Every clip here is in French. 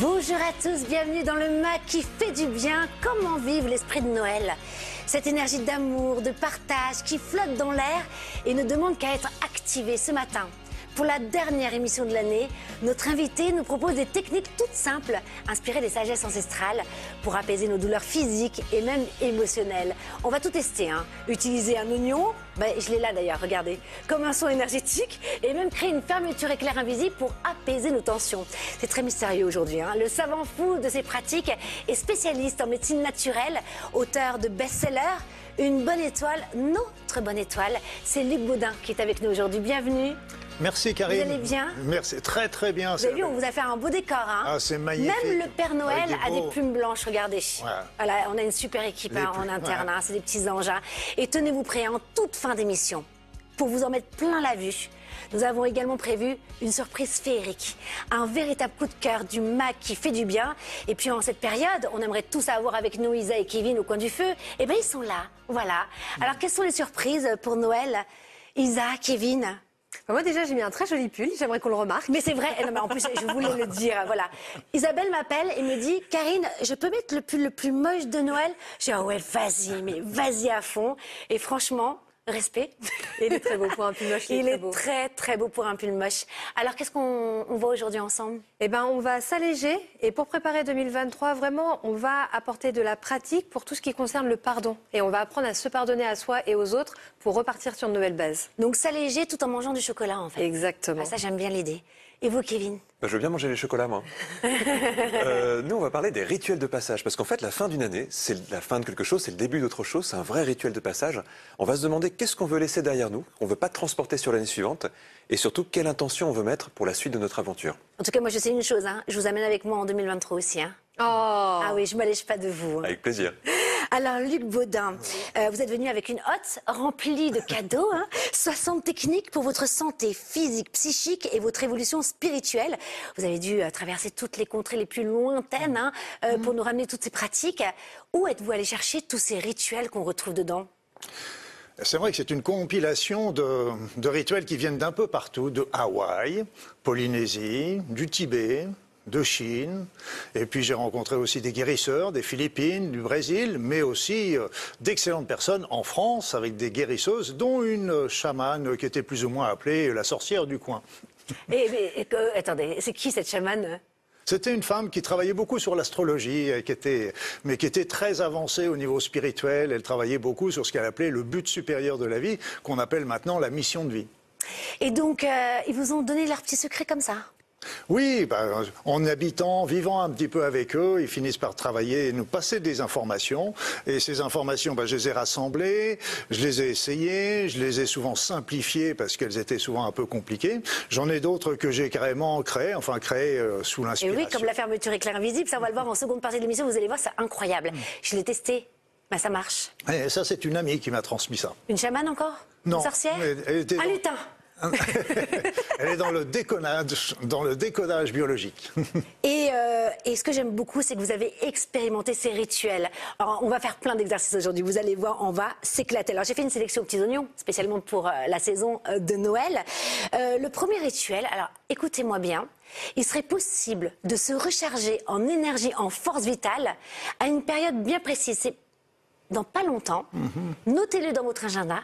Bonjour à tous, bienvenue dans le MAC qui fait du bien. Comment vivre l'esprit de Noël? Cette énergie d'amour, de partage qui flotte dans l'air et ne demande qu'à être activée ce matin. Pour la dernière émission de l'année, notre invité nous propose des techniques toutes simples, inspirées des sagesses ancestrales, pour apaiser nos douleurs physiques et même émotionnelles. On va tout tester. Hein. Utiliser un oignon, ben, je l'ai là d'ailleurs, regardez, comme un son énergétique, et même créer une fermeture éclair invisible pour apaiser nos tensions. C'est très mystérieux aujourd'hui. Hein. Le savant fou de ces pratiques est spécialiste en médecine naturelle, auteur de best-sellers. Une bonne étoile, notre bonne étoile, c'est Luc Baudin qui est avec nous aujourd'hui. Bienvenue. Merci Karine. Vous allez bien Merci, très très bien. Vous avez vu, on vous a fait un beau décor. Hein ah, c'est magnifique. Même le Père Noël des a des plumes blanches, regardez. Voilà. Voilà, on a une super équipe hein, en interne, hein, c'est des petits anges. Et tenez-vous prêts en toute fin d'émission pour vous en mettre plein la vue. Nous avons également prévu une surprise féerique, un véritable coup de cœur du MAC qui fait du bien. Et puis en cette période, on aimerait tous avoir avec nous Isa et Kevin au coin du feu. Eh bien, ils sont là, voilà. Alors, quelles sont les surprises pour Noël? Isa, Kevin? Moi déjà j'ai mis un très joli pull, j'aimerais qu'on le remarque. mais c'est vrai, non, mais en plus, je voulais le dire, voilà. Isabelle m'appelle et me dit, Karine, je peux mettre le pull le plus moche de Noël? J'ai dit, ah ouais, vas-y, mais vas-y à fond. Et franchement, respect. Il est très beau pour un pull moche, il est Il très est beau. très, très beau pour un pull moche. Alors, qu'est-ce qu'on on voit aujourd'hui ensemble? Eh ben on va s'alléger et pour préparer 2023 vraiment on va apporter de la pratique pour tout ce qui concerne le pardon et on va apprendre à se pardonner à soi et aux autres pour repartir sur de nouvelles bases. Donc, s'alléger tout en mangeant du chocolat, en fait. Exactement. Ah, ça, j'aime bien l'idée. Et vous, Kevin Bah, je veux bien manger les chocolats, moi. Euh, nous, on va parler des rituels de passage. Parce qu'en fait, la fin d'une année, c'est la fin de quelque chose, c'est le début d'autre chose, c'est un vrai rituel de passage. On va se demander qu'est-ce qu'on veut laisser derrière nous, qu'on veut pas transporter sur l'année suivante, et surtout quelle intention on veut mettre pour la suite de notre aventure. En tout cas, moi, je sais une chose, hein. je vous amène avec moi en 2023 aussi. Hein. Oh. Ah oui, je ne m'allège pas de vous. hein. Avec plaisir. Alors, Luc Baudin, euh, vous êtes venu avec une hotte remplie de cadeaux. Hein, 60 techniques pour votre santé physique, psychique et votre évolution spirituelle. Vous avez dû euh, traverser toutes les contrées les plus lointaines hein, euh, pour nous ramener toutes ces pratiques. Où êtes-vous allé chercher tous ces rituels qu'on retrouve dedans? C'est vrai que c'est une compilation de rituels qui viennent d'un peu partout, de Hawaï, Polynésie, du Tibet, de Chine. Et puis j'ai rencontré aussi des guérisseurs des Philippines, du Brésil, mais aussi euh, d'excellentes personnes en France avec des guérisseuses, dont une euh, chamane qui était plus ou moins appelée la sorcière du coin. et, Attendez, c'est qui cette chamane? C'était une femme qui travaillait beaucoup sur l'astrologie, et qui était, mais qui était très avancée au niveau spirituel. Elle travaillait beaucoup sur ce qu'elle appelait le but supérieur de la vie, qu'on appelle maintenant la mission de vie. Et donc, euh, ils vous ont donné leurs petits secrets comme ça? Oui, ben, en habitant, vivant un petit peu avec eux, ils finissent par travailler et nous passer des informations. Et ces informations, ben, je les ai rassemblées, je les ai essayées, je les ai souvent simplifiées parce qu'elles étaient souvent un peu compliquées. J'en ai d'autres que j'ai carrément créées, enfin créées euh, sous Et l'inspiration. oui, comme la fermeture éclair invisible, ça on va le voir en seconde partie de l'émission, vous allez voir, c'est incroyable. Je l'ai testé, ben, ça marche. Et ça, c'est une amie qui m'a transmis ça. Une chamane encore? Non, Une sorcière? Mais elle était Un lutin Elle est dans le décodage, dans le décodage biologique. Et, euh, et ce que j'aime beaucoup, c'est que vous avez expérimenté ces rituels. Alors, on va faire plein d'exercices aujourd'hui. Vous allez voir, on va s'éclater. Alors, j'ai fait une sélection aux petits oignons, spécialement pour euh, la saison euh, de Noël. Le premier rituel, alors écoutez-moi bien, il serait possible de se recharger en énergie, en force vitale, à une période bien précise. C'est dans pas longtemps. Notez-le dans votre agenda.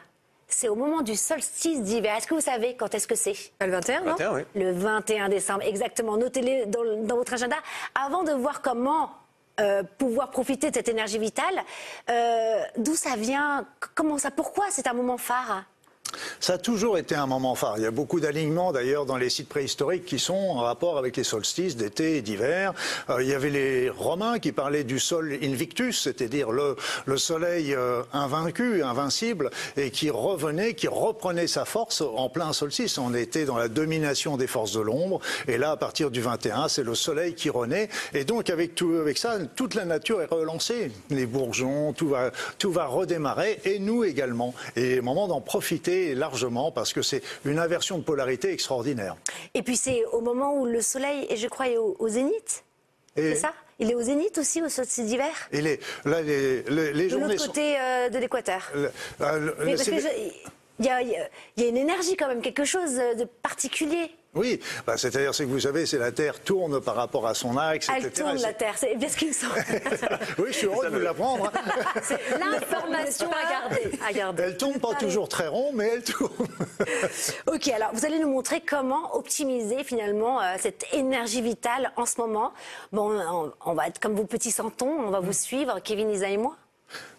C'est au moment du solstice d'hiver. Est-ce que vous savez quand est-ce que c'est? Le 21 non? 21, oui. le 21 décembre, exactement. Notez-le dans, dans votre agenda. Avant de voir comment euh, pouvoir profiter de cette énergie vitale, euh, d'où ça vient, comment ça, pourquoi c'est un moment phare? Ça a toujours été un moment phare. Il y a beaucoup d'alignements d'ailleurs dans les sites préhistoriques qui sont en rapport avec les solstices d'été et d'hiver. Euh, il y avait les Romains qui parlaient du sol invictus, c'est-à-dire le, le soleil euh, invaincu, invincible, et qui revenait, qui reprenait sa force en plein solstice. On était dans la domination des forces de l'ombre, et là, à partir du 21, c'est le soleil qui renaît. Et donc, avec, tout, avec ça, toute la nature est relancée. Les bourgeons, tout va, tout va redémarrer, et nous également. Et moment d'en profiter largement, parce que c'est une inversion de polarité extraordinaire. Et puis c'est au moment où le soleil, et je crois, est au, au zénith. C'est ça? Il est au zénith aussi, au solstice d'hiver? Et les, là, les, les, les De l'autre sont... côté euh, de l'équateur. euh, il y, il y il y a une énergie quand même, quelque chose de particulier. Oui, bah, c'est-à-dire c'est que vous savez, c'est la Terre tourne par rapport à son axe, Elle etc. tourne la c'est- Terre, c'est bien ce qu'il me semble. Oui, je suis heureux de vous l'apprendre. hein. L'information à garder. À garder. Elle tombe pas toujours très rond, mais elle tourne. Ok, alors vous allez nous montrer comment optimiser finalement euh, cette énergie vitale en ce moment. Bon, on, on va être comme vos petits santons, on va vous suivre, Kevin, Isa et moi.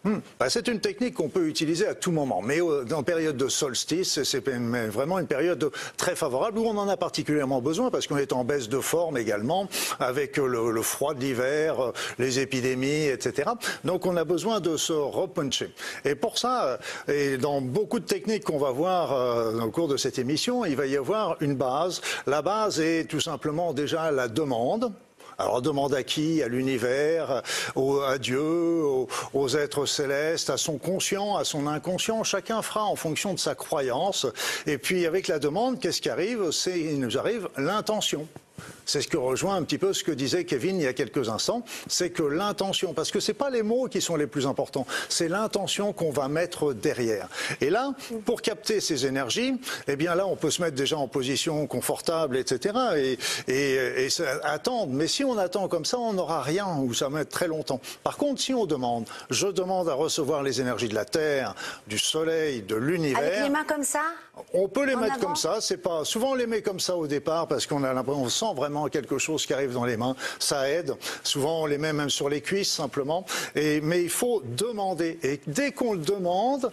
Hmm. Bah, c'est une technique qu'on peut utiliser à tout moment, mais euh, en période de solstice, c'est vraiment une période très favorable où on en a particulièrement besoin parce qu'on est en baisse de forme également avec euh, le, froid de l'hiver, euh, les épidémies, etc. Donc on a besoin de se repuncher. Et pour ça, euh, et dans beaucoup de techniques qu'on va voir euh, au cours de cette émission, il va y avoir une base. La base est tout simplement déjà la demande. Alors, demande à qui? À l'univers, à Dieu, aux, aux êtres célestes, à son conscient, à son inconscient? Chacun fera en fonction de sa croyance. Et puis, avec la demande, qu'est-ce qui arrive? C'est, il nous arrive l'intention. C'est ce que rejoint un petit peu ce que disait Kevin il y a quelques instants, c'est que l'intention, parce que c'est pas les mots qui sont les plus importants, c'est l'intention qu'on va mettre derrière. Et là, pour capter ces énergies, eh bien là, on peut se mettre déjà en position confortable, etc. Et, et, et ça- attendre. Mais si on attend comme ça, on n'aura rien ou ça va mettre très longtemps. Par contre, si on demande, je demande à recevoir les énergies de la Terre, du Soleil, de l'univers. Avec les mains comme ça? On peut les En mettre avant? comme ça, c'est pas souvent on les met comme ça au départ parce qu'on a l'impression on sent vraiment quelque chose qui arrive dans les mains, ça aide. Souvent on les met même sur les cuisses simplement. Et mais il faut demander. Et dès qu'on le demande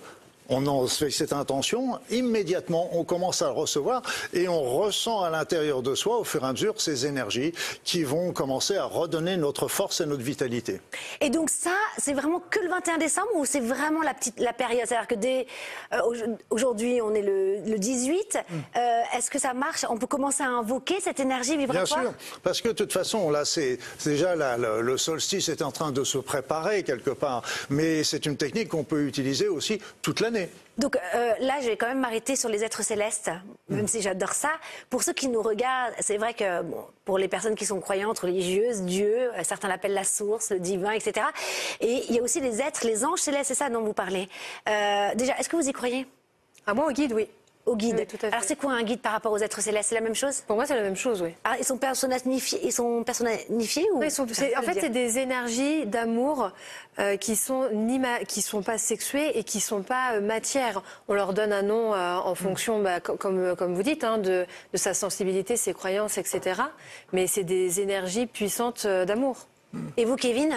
on en fait cette intention, immédiatement on commence à le recevoir et on ressent à l'intérieur de soi au fur et à mesure ces énergies qui vont commencer à redonner notre force et notre vitalité. Et donc ça, c'est vraiment que le 21 décembre ou c'est vraiment la petite la période? C'est-à-dire que dès euh, au- aujourd'hui, on est le, le 18. euh, Est-ce que ça marche? On peut commencer à invoquer cette énergie Bien vibratoire sûr, parce que de toute façon, là, c'est c'est déjà là, le, le solstice est en train de se préparer quelque part, mais c'est une technique qu'on peut utiliser aussi toute l'année. Donc euh, là, je vais quand même m'arrêter sur les êtres célestes, même si j'adore ça. Pour ceux qui nous regardent, c'est vrai que bon, pour les personnes qui sont croyantes, religieuses, Dieu, euh, certains l'appellent la source, le divin, etc. Et il y a aussi les êtres, les anges célestes, c'est ça dont vous parlez. Euh, déjà, est-ce que vous y croyez? Ah, moi, au guide, oui. Au guide Oui, tout à fait. Alors c'est quoi un guide par rapport aux êtres célestes? C'est la même chose? Pour moi, c'est la même chose, oui. Ah, ils sont personnifiés, ils sont personnifiés ou? Oui, ils sont- c'est- en fait, c'est des énergies d'amour euh, qui sont ni ma- qui sont pas sexuées et qui sont pas euh, matière. On leur donne un nom euh, en fonction, bah, co- comme comme vous dites, hein, de, de sa sensibilité, ses croyances, etc. Mais c'est des énergies puissantes euh, d'amour. Et vous, Kevin?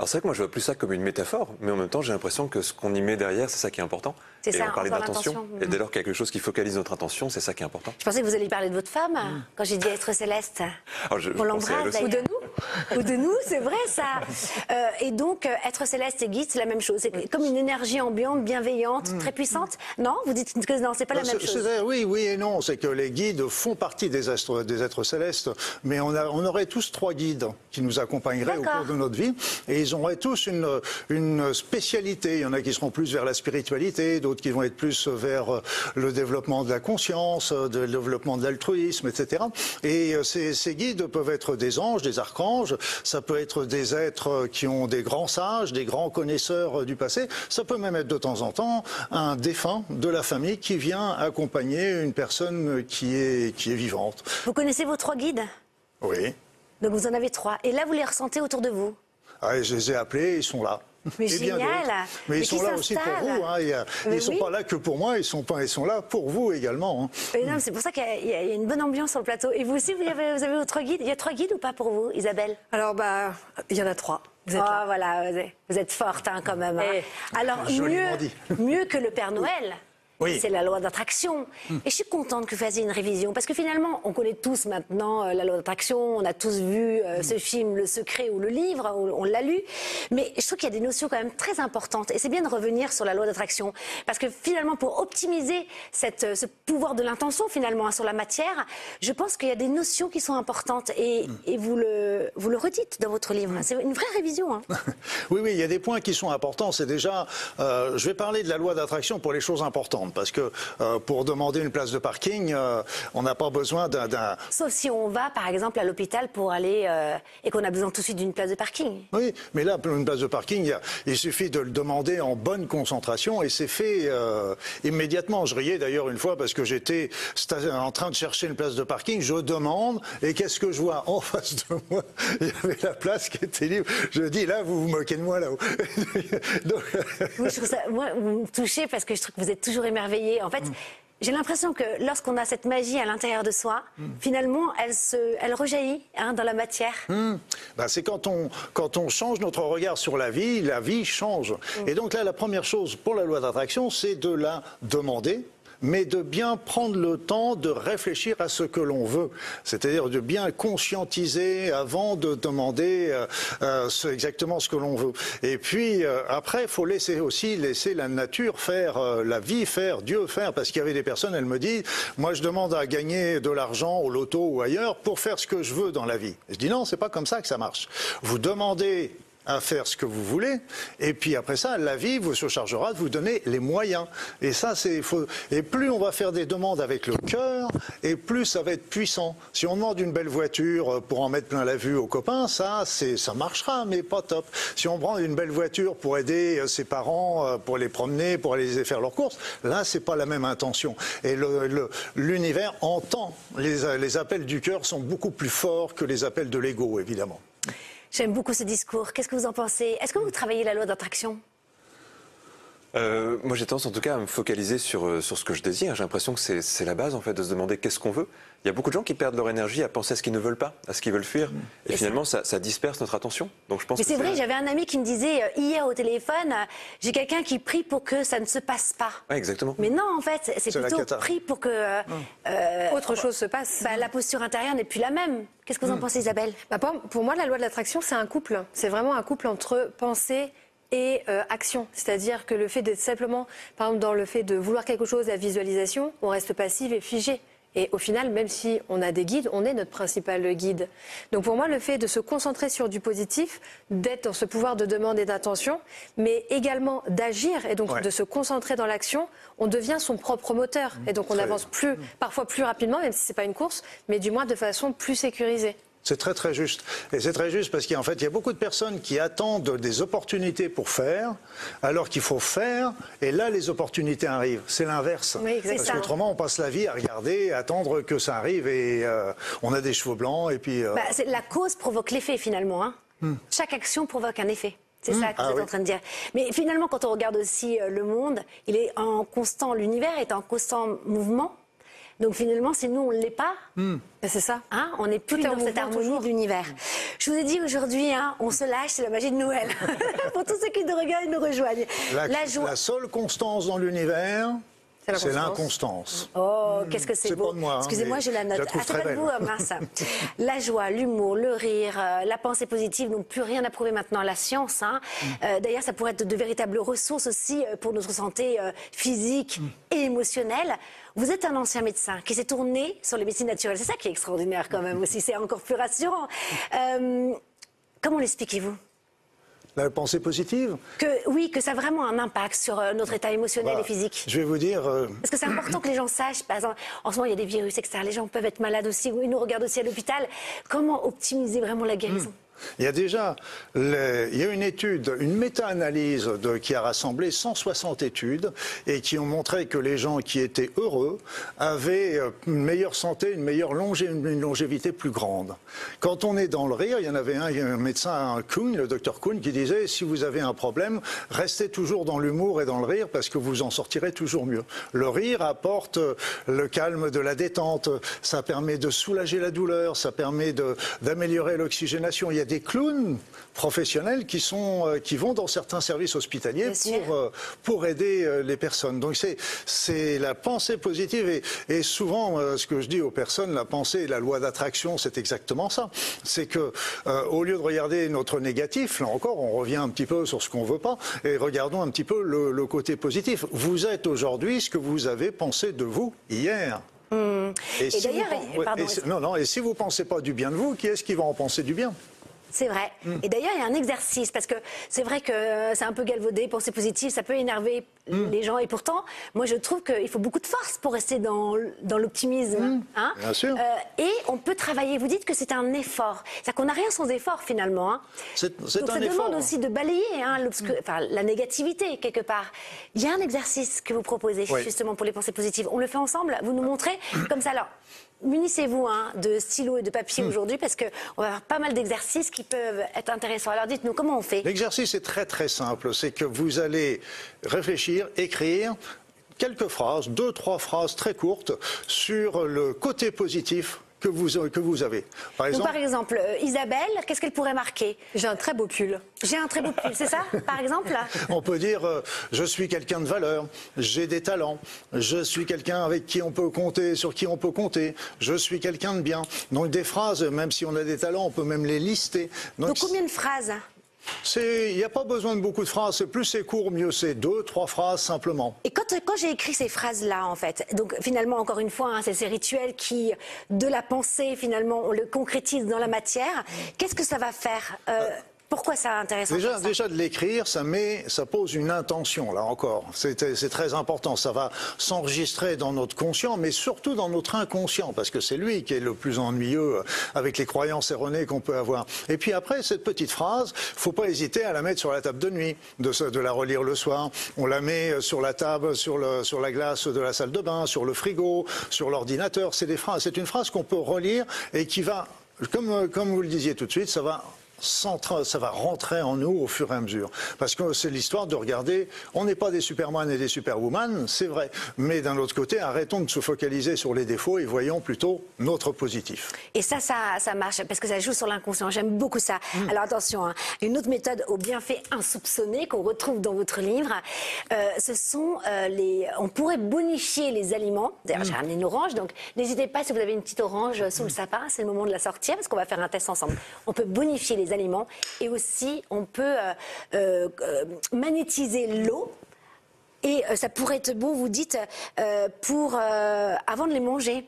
Alors c'est vrai que moi je vois plus ça comme une métaphore, mais en même temps j'ai l'impression que ce qu'on y met derrière, c'est ça qui est important. C'est Et ça, on parlait d'intention. Et dès lors qu'il y a quelque chose qui focalise notre attention, c'est ça qui est important. Je pensais que vous alliez parler de votre femme quand j'ai dit être céleste. Alors, je- je On l'embrasse. Ou de nous Ou de nous, c'est vrai ça. Euh, et donc, euh, être céleste et guide, c'est la même chose. C'est comme une énergie ambiante, bienveillante, très puissante. Non Vous dites que non, c'est pas la Bah, même chose. c'est- oui, oui et non. C'est que les guides font partie des êtres, des êtres célestes, mais on, a- on aurait tous trois guides qui nous accompagneraient au cours de notre vie, et ils auraient tous une, une spécialité. Il y en a qui seront plus vers la spiritualité, d'autres qui vont être plus vers euh, le développement de la conscience, euh, de- le développement de l'altruisme, etc. Et euh, ces, ces guides peuvent être des anges, des archanges, ça peut être des êtres qui ont des grands sages, des grands connaisseurs du passé, ça peut même être de temps en temps un défunt de la famille qui vient accompagner une personne qui est, qui est vivante. Vous connaissez vos trois guides? Oui. Donc vous en avez trois. Et là, vous les ressentez autour de vous? Ah, je les ai appelés, ils sont là. Mais Et bien génial. Mais, Mais ils sont là aussi pour vous. hein. Mais Ils ne sont oui. pas là que pour moi, ils sont, pas, ils sont là pour vous également. hein. Et non, c'est pour ça qu'il y y, a une bonne ambiance sur le plateau. Et vous aussi, vous avez, vous avez votre guide Il y a trois guides ou pas pour vous, Isabelle? Alors, bah, il y en a trois. Vous êtes Oh, là. voilà, vous êtes- forte hein, quand même. hein. Eh, Alors, mieux, dit. mieux que le Père Noël. Oui. C'est la loi d'attraction. Et je suis contente que vous fassiez une révision. Parce que finalement, on connaît tous maintenant euh, la loi d'attraction. On a tous vu euh, ce film, Le Secret ou le livre. On, on l'a lu. Mais je trouve qu'il y a des notions quand même très importantes. Et c'est bien de revenir sur la loi d'attraction. Parce que finalement, pour optimiser cette, euh, ce pouvoir de l'intention, finalement, hein, sur la matière, je pense qu'il y a des notions qui sont importantes. Et, et vous, le, vous le redites dans votre livre. C'est une vraie révision. hein. Oui, oui, il y a des points qui sont importants. C'est déjà, je vais parler de la loi d'attraction pour les choses importantes. Parce que euh, pour demander une place de parking, euh, on n'a pas besoin d'un... Sauf si on va, par exemple, à l'hôpital pour aller euh, et qu'on a besoin tout de suite d'une place de parking. Oui, mais là, pour une place de parking, il, suffit de le demander en bonne concentration et c'est fait immédiatement. Je riais d'ailleurs une fois parce que j'étais en train de chercher une place de parking. Je demande et qu'est-ce que je vois en face de moi? Il y avait la place qui était libre. Je dis là, vous vous moquez de moi là-haut. Donc, je ça, moi, vous me touchez parce que je trouve que vous êtes toujours émerveillé. En fait, j'ai l'impression que lorsqu'on a cette magie à l'intérieur de soi, finalement, elle, se, elle rejaillit hein, dans la matière. Ben, c'est quand on, quand on change notre regard sur la vie, la vie change. Et donc là, la première chose pour la loi d'attraction, c'est de la demander mais de bien prendre le temps de réfléchir à ce que l'on veut, c'est-à-dire de bien conscientiser avant de demander euh, euh, exactement ce que l'on veut. Et puis euh, après, il faut laisser aussi laisser la nature faire, la vie faire, Dieu faire, parce qu'il y avait des personnes, elles me disent, moi je demande à gagner de l'argent au loto ou ailleurs pour faire ce que je veux dans la vie. Je dis non, c'est pas comme ça que ça marche. Vous demandez à faire ce que vous voulez. Et puis après ça, la vie vous se chargera de vous donner les moyens. Et ça, c'est. Et plus on va faire des demandes avec le cœur, et plus ça va être puissant. Si on demande une belle voiture euh, pour en mettre plein la vue aux copains, ça, c'est ça marchera, mais pas top. Si on prend une belle voiture pour aider euh, ses parents, euh, pour les promener, pour aller faire leurs courses, là, c'est pas la même intention. Et l'univers entend. Les, les appels du cœur sont beaucoup plus forts que les appels de l'ego, évidemment. J'aime beaucoup ce discours. Qu'est-ce que vous en pensez? Est-ce que vous travaillez la loi d'attraction? Euh, moi, j'ai tendance en tout cas à me focaliser sur, euh, sur ce que je désire. J'ai l'impression que c'est c'est la base en fait de se demander qu'est-ce qu'on veut. Il y a beaucoup de gens qui perdent leur énergie à penser à ce qu'ils ne veulent pas, à ce qu'ils veulent fuir. Et, Et finalement, ça, ça disperse notre attention. Donc je pense Mais c'est vrai, j'avais un ami qui me disait euh, hier au téléphone, euh, j'ai quelqu'un qui prie pour que ça ne se passe pas. Ouais, exactement. Mais non, en fait, c'est plutôt prie pour que euh, euh, Autre chose se passe. bah, la posture intérieure n'est plus la même. Qu'est-ce que vous en pensez, Isabelle? Bah, pour, pour moi, la loi de l'attraction, c'est un couple. C'est vraiment un couple entre pensée et euh, action. C'est-à-dire que le fait d'être simplement, par exemple, dans le fait de vouloir quelque chose, la visualisation, on reste passive et figé. Et au final, même si on a des guides, on est notre principal guide. Donc pour moi, le fait de se concentrer sur du positif, d'être dans ce pouvoir de demande et d'intention, mais également d'agir et donc Ouais. de se concentrer dans l'action, on devient son propre moteur. Et donc on avance plus, parfois plus rapidement, même si c'est pas une course, mais du moins de façon plus sécurisée. C'est très très juste. Et c'est très juste parce qu'en fait, il y a beaucoup de personnes qui attendent des opportunités pour faire, alors qu'il faut faire, et là, les opportunités arrivent. C'est l'inverse. Oui, exactement. parce qu'autrement, on passe la vie à regarder, à attendre que ça arrive, et euh, on a des cheveux blancs, et puis... euh, Bah, La cause provoque l'effet finalement. hein. Chaque action provoque un effet. C'est ça que Ah vous êtes oui. en train de dire. Mais finalement, quand on regarde aussi euh, le monde, il est en constant, l'univers est en constant mouvement. Donc finalement, si nous on ne l'est pas, Et C'est ça. hein, on n'est plus Tout dans cette harmonie l'univers. Je vous ai dit aujourd'hui, hein, on se lâche, c'est la magie de Noël. Pour tous ceux qui nous regardent et nous rejoignent. la, la seule constance dans l'univers, C'est l'inconstance. Oh, qu'est-ce que c'est beau. hein, Excusez-moi, je la note. la Ah, c'est très pas de belle. vous, mince. La joie, l'humour, le rire, euh, la pensée positive n'ont plus rien à prouver maintenant la science. hein. Mm. Euh, D'ailleurs, ça pourrait être de véritables ressources aussi euh, pour notre santé euh, physique Mm. et émotionnelle. Vous êtes un ancien médecin qui s'est tourné sur les médecines naturelles. C'est ça qui est extraordinaire quand même aussi. C'est encore plus rassurant. Euh, comment l'expliquez-vous? La pensée positive que, Oui, que ça a vraiment un impact sur euh, notre état émotionnel Voilà. et physique. Je vais vous dire... euh, Parce que c'est important que les gens sachent, par exemple, en ce moment il y a des virus, etc. Les gens peuvent être malades aussi, ils nous regardent aussi à l'hôpital. Comment optimiser vraiment la guérison? Il y a déjà il y a une étude, une méta-analyse qui a rassemblé 160 études et qui ont montré que les gens qui étaient heureux avaient euh, une meilleure santé, une meilleure longé- une longévité plus grande. Quand on est dans le rire, il y en avait un, un médecin, un Kuhn, le docteur Kuhn, qui disait si vous avez un problème, restez toujours dans l'humour et dans le rire parce que vous en sortirez toujours mieux. Le rire apporte euh, le calme de la détente, ça permet de soulager la douleur, ça permet d'améliorer l'oxygénation. Des clowns professionnels qui, sont, euh, qui vont dans certains services hospitaliers pour, euh, pour aider euh, les personnes. Donc c'est- la pensée positive et, et souvent ce que je dis aux personnes, la pensée et la loi d'attraction, c'est exactement ça. C'est que euh, au lieu de regarder notre négatif, là encore, on revient un petit peu sur ce qu'on veut pas et regardons un petit peu le, le côté positif. Vous êtes aujourd'hui ce que vous avez pensé de vous hier. Et si vous d'ailleurs, si- non, non, et si vous pensez pas du bien de vous, qui est-ce qui va en penser du bien? C'est vrai. Mm. Et d'ailleurs, il y a un exercice, parce que c'est vrai que c'est un peu galvaudé, pensée positive, ça peut énerver Mm. les gens. Et pourtant, moi, je trouve qu'il faut beaucoup de force pour rester dans, dans l'optimisme. hein. Mm. Bien sûr. Euh, et on peut travailler. Vous dites que c'est un effort. C'est-à-dire qu'on n'a rien sans effort, finalement. hein. C'est- Donc un ça effort. demande aussi de balayer hein, enfin, la négativité, quelque part. Il y a un exercice que vous proposez, Oui. justement, pour les pensées positives. On le fait ensemble? Vous nous montrez? Comme ça. Alors, munissez-vous hein, de stylos et de papier aujourd'hui, parce qu'on va avoir pas mal d'exercices qui peuvent être intéressants. Alors, dites-nous, comment on fait? L'exercice est très très simple. C'est que vous allez réfléchir, écrire quelques phrases, deux, trois phrases très courtes sur le côté positif que vous, que vous avez. Par Donc, exemple, par exemple, euh, Isabelle, qu'est-ce qu'elle pourrait marquer? J'ai un très beau pull. J'ai un très beau pull, c'est ça, par exemple? On peut dire euh, je suis quelqu'un de valeur, j'ai des talents, je suis quelqu'un avec qui on peut compter, sur qui on peut compter, je suis quelqu'un de bien. Donc des phrases, même si on a des talents, on peut même les lister. Donc, combien de phrases c'est- il n'y a pas besoin de beaucoup de phrases. Plus c'est court, mieux c'est. Deux, trois phrases simplement. Et quand, quand j'ai écrit ces phrases-là, en fait, donc finalement, encore une fois, hein, c'est ces rituels qui, de la pensée, finalement, on le concrétise dans la matière, qu'est-ce que ça va faire Euh, Pourquoi ça intéresse Déjà, déjà de l'écrire, ça met, ça pose une intention. Là encore, c'est très important. Ça va s'enregistrer dans notre conscient, mais surtout dans notre inconscient, parce que c'est lui qui est le plus ennuyeux avec les croyances erronées qu'on peut avoir. Et puis après, cette petite phrase, faut pas hésiter à la mettre sur la table de nuit, de, la relire le soir. On la met sur la table, sur, le, sur la glace de la salle de bain, sur le frigo, sur l'ordinateur. C'est des phrases. C'est une phrase qu'on peut relire et qui va, comme, comme vous le disiez tout de suite, ça va ça va rentrer en nous au fur et à mesure. Parce que c'est l'histoire de regarder, on n'est pas des Superman et des Superwoman, c'est vrai. Mais d'un autre côté, arrêtons de se focaliser sur les défauts et voyons plutôt notre positif. Et ça, ça, ça marche parce que ça joue sur l'inconscient. J'aime beaucoup ça. Alors attention, hein, une autre méthode aux bienfaits insoupçonnés qu'on retrouve dans votre livre, euh, ce sont euh, les. On pourrait bonifier les aliments. D'ailleurs, j'ai ramené une orange, donc n'hésitez pas si vous avez une petite orange sous le sapin, c'est le moment de la sortir parce qu'on va faire un test ensemble. On peut bonifier les aliments et aussi on peut euh, euh, magnétiser l'eau. Et euh, ça pourrait être bon, vous dites, pour avant de les manger.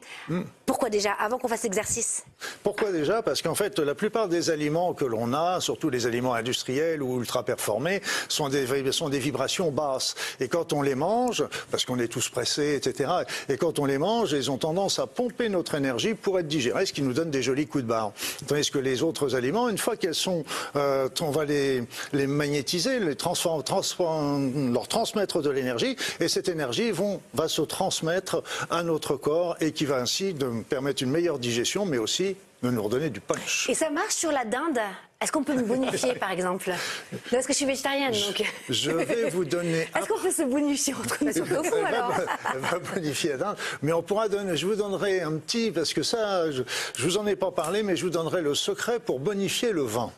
Pourquoi déjà Avant qu'on fasse l'exercice? Pourquoi déjà? Parce qu'en fait, la plupart des aliments que l'on a, surtout les aliments industriels ou ultra performés, sont des, sont des vibrations basses. Et quand on les mange, parce qu'on est tous pressés, etc., et quand on les mange, ils ont tendance à pomper notre énergie pour être digérés, ce qui nous donne des jolis coups de barre. Tandis que les autres aliments, une fois qu'elles sont, euh, on va les, les magnétiser, les transform- transform- leur transmettre de l'énergie, et cette énergie vont, va se transmettre à notre corps et qui va ainsi de permettre une meilleure digestion, mais aussi de nous redonner du punch. Et ça marche sur la dinde? Est-ce qu'on peut me bonifier, par exemple? Non, Parce que je suis végétarienne, donc. Je vais vous donner Est-ce qu'on peut se bonifier entre nous? Sur le tofu, alors elle va bonifier la dinde. Mais on pourra donner, je vous donnerai un petit, parce que ça, je, je vous en ai pas parlé, mais je vous donnerai le secret pour bonifier le vin.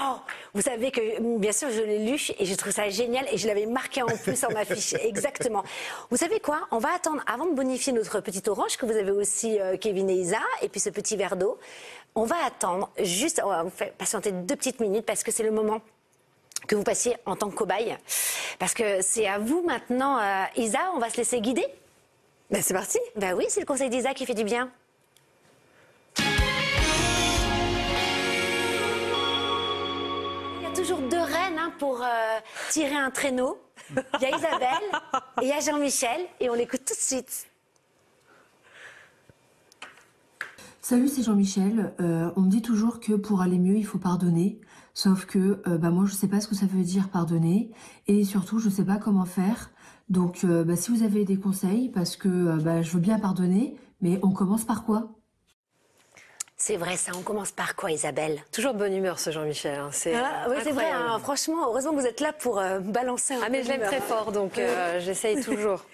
Oh, vous savez que, bien sûr, je l'ai lu et je trouve ça génial et je l'avais marqué en plus sur ma fiche. Exactement. Vous savez quoi? On va attendre, avant de bonifier notre petite orange, que vous avez aussi, euh, Kevin et Isa, et puis ce petit verre d'eau, on va attendre juste, on va vous faire patienter deux petites minutes parce que c'est le moment que vous passiez en tant que cobaye. Parce que c'est à vous maintenant, euh, Isa, on va se laisser guider Ben, c'est parti. Ben oui, c'est le conseil d'Isa qui fait du bien. Toujours deux reines hein, pour euh, tirer un traîneau. Il y a Isabelle et il y a Jean-Michel et on l'écoute tout de suite. Salut, c'est Jean-Michel. Euh, on me dit toujours que pour aller mieux, il faut pardonner. Sauf que euh, bah, moi, je sais pas ce que ça veut dire pardonner. Et surtout, je sais pas comment faire. Donc, bah, si vous avez des conseils, parce que bah, je veux bien pardonner, mais on commence par quoi? C'est vrai ça, on commence par quoi Isabelle? Toujours de bonne humeur, ce Jean-Michel. hein. C'est Ah, Oui, c'est vrai, hein, franchement, heureusement que vous êtes là pour euh, balancer un Ah, mais je l'aime très fort, donc euh, j'essaye toujours.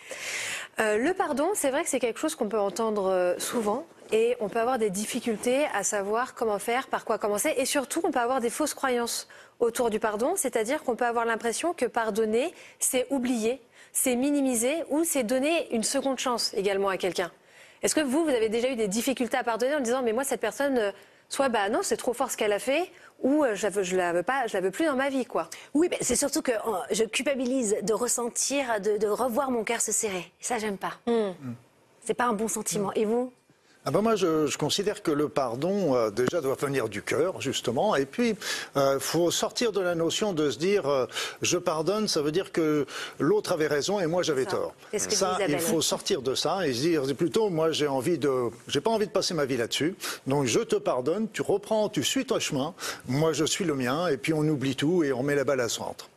Euh, le pardon, c'est vrai que c'est quelque chose qu'on peut entendre souvent. Et on peut avoir des difficultés à savoir comment faire, par quoi commencer. Et surtout, on peut avoir des fausses croyances autour du pardon. C'est-à-dire qu'on peut avoir l'impression que pardonner, c'est oublier, c'est minimiser ou c'est donner une seconde chance également à quelqu'un. Est-ce que vous, vous avez déjà eu des difficultés à pardonner en disant, mais moi, cette personne, euh, soit bah non, c'est trop fort ce qu'elle a fait, ou euh, je la veux, je la veux pas, je la veux plus dans ma vie, quoi? Oui, mais c'est surtout que euh, je culpabilise de ressentir, de, de revoir mon cœur se serrer. Ça, j'aime pas. C'est pas un bon sentiment. Et vous? Ah ben moi, je, je, considère que le pardon, euh, déjà, doit venir du cœur, justement. Et puis, il euh, faut sortir de la notion de se dire euh, je pardonne, ça veut dire que l'autre avait raison et moi j'avais tort. Ça, il faut sortir de ça et se dire plutôt moi, j'ai envie de. J'ai pas envie de passer ma vie là-dessus. Donc, je te pardonne, tu reprends, tu suis ton chemin. Moi, je suis le mien. Et puis, on oublie tout et on met la balle à centre.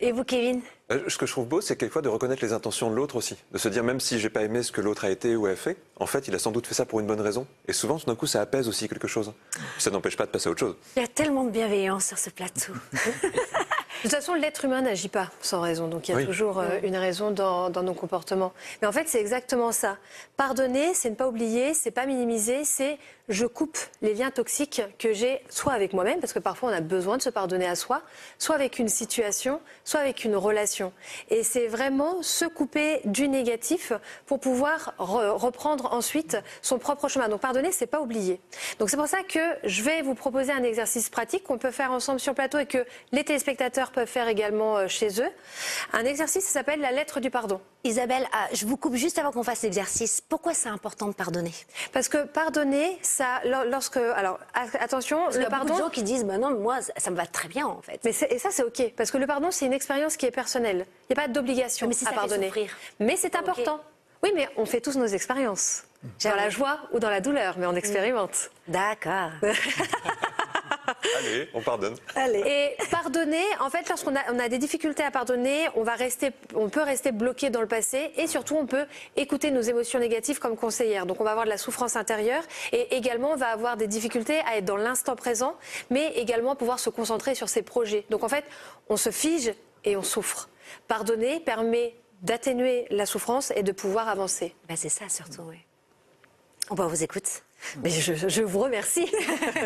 Et vous, Kevin euh, ce que je trouve beau, c'est quelquefois de reconnaître les intentions de l'autre aussi. De se dire, même si j'ai pas aimé ce que l'autre a été ou a fait, en fait, il a sans doute fait ça pour une bonne raison. Et souvent, tout d'un coup, ça apaise aussi quelque chose. Ça n'empêche pas de passer à autre chose. Il y a tellement de bienveillance sur ce plateau. De toute façon, l'être humain n'agit pas sans raison. Donc il y a toujours euh, une raison dans, nos comportements. Mais en fait, c'est exactement ça. Pardonner, c'est ne pas oublier, c'est pas minimiser, c'est je coupe les liens toxiques que j'ai soit avec moi-même, parce que parfois on a besoin de se pardonner à soi, soit avec une situation, soit avec une relation. Et c'est vraiment se couper du négatif pour pouvoir reprendre ensuite son propre chemin. Donc pardonner, c'est pas oublier. Donc c'est pour ça que je vais vous proposer un exercice pratique qu'on peut faire ensemble sur plateau et que les téléspectateurs peuvent faire également euh, chez eux. Un exercice, s'appelle la lettre du pardon. Isabelle, ah, je vous coupe juste avant qu'on fasse l'exercice. Pourquoi c'est important de pardonner? Parce que pardonner, ça, lorsque, alors attention, le il y a pardon. Beaucoup de gens qui disent, bah non, moi, ça me va très bien en fait. Mais et ça, c'est ok, parce que le pardon, c'est une expérience qui est personnelle. Il n'y a pas d'obligation à pardonner. Mais c'est important. Oui, mais on fait tous nos expériences. Dans la joie ou dans la douleur, mais on expérimente. D'accord. Allez, on pardonne. Allez. Et pardonner, en fait, lorsqu'on a, on a des difficultés à pardonner, on, va rester, on peut rester bloqué dans le passé et surtout on peut écouter nos émotions négatives comme conseillère. Donc on va avoir de la souffrance intérieure et également on va avoir des difficultés à être dans l'instant présent, mais également pouvoir se concentrer sur ses projets. Donc en fait, on se fige et on souffre. Pardonner permet d'atténuer la souffrance et de pouvoir avancer. Ben c'est ça surtout, oui. On va vous écouter. Mais je, vous remercie.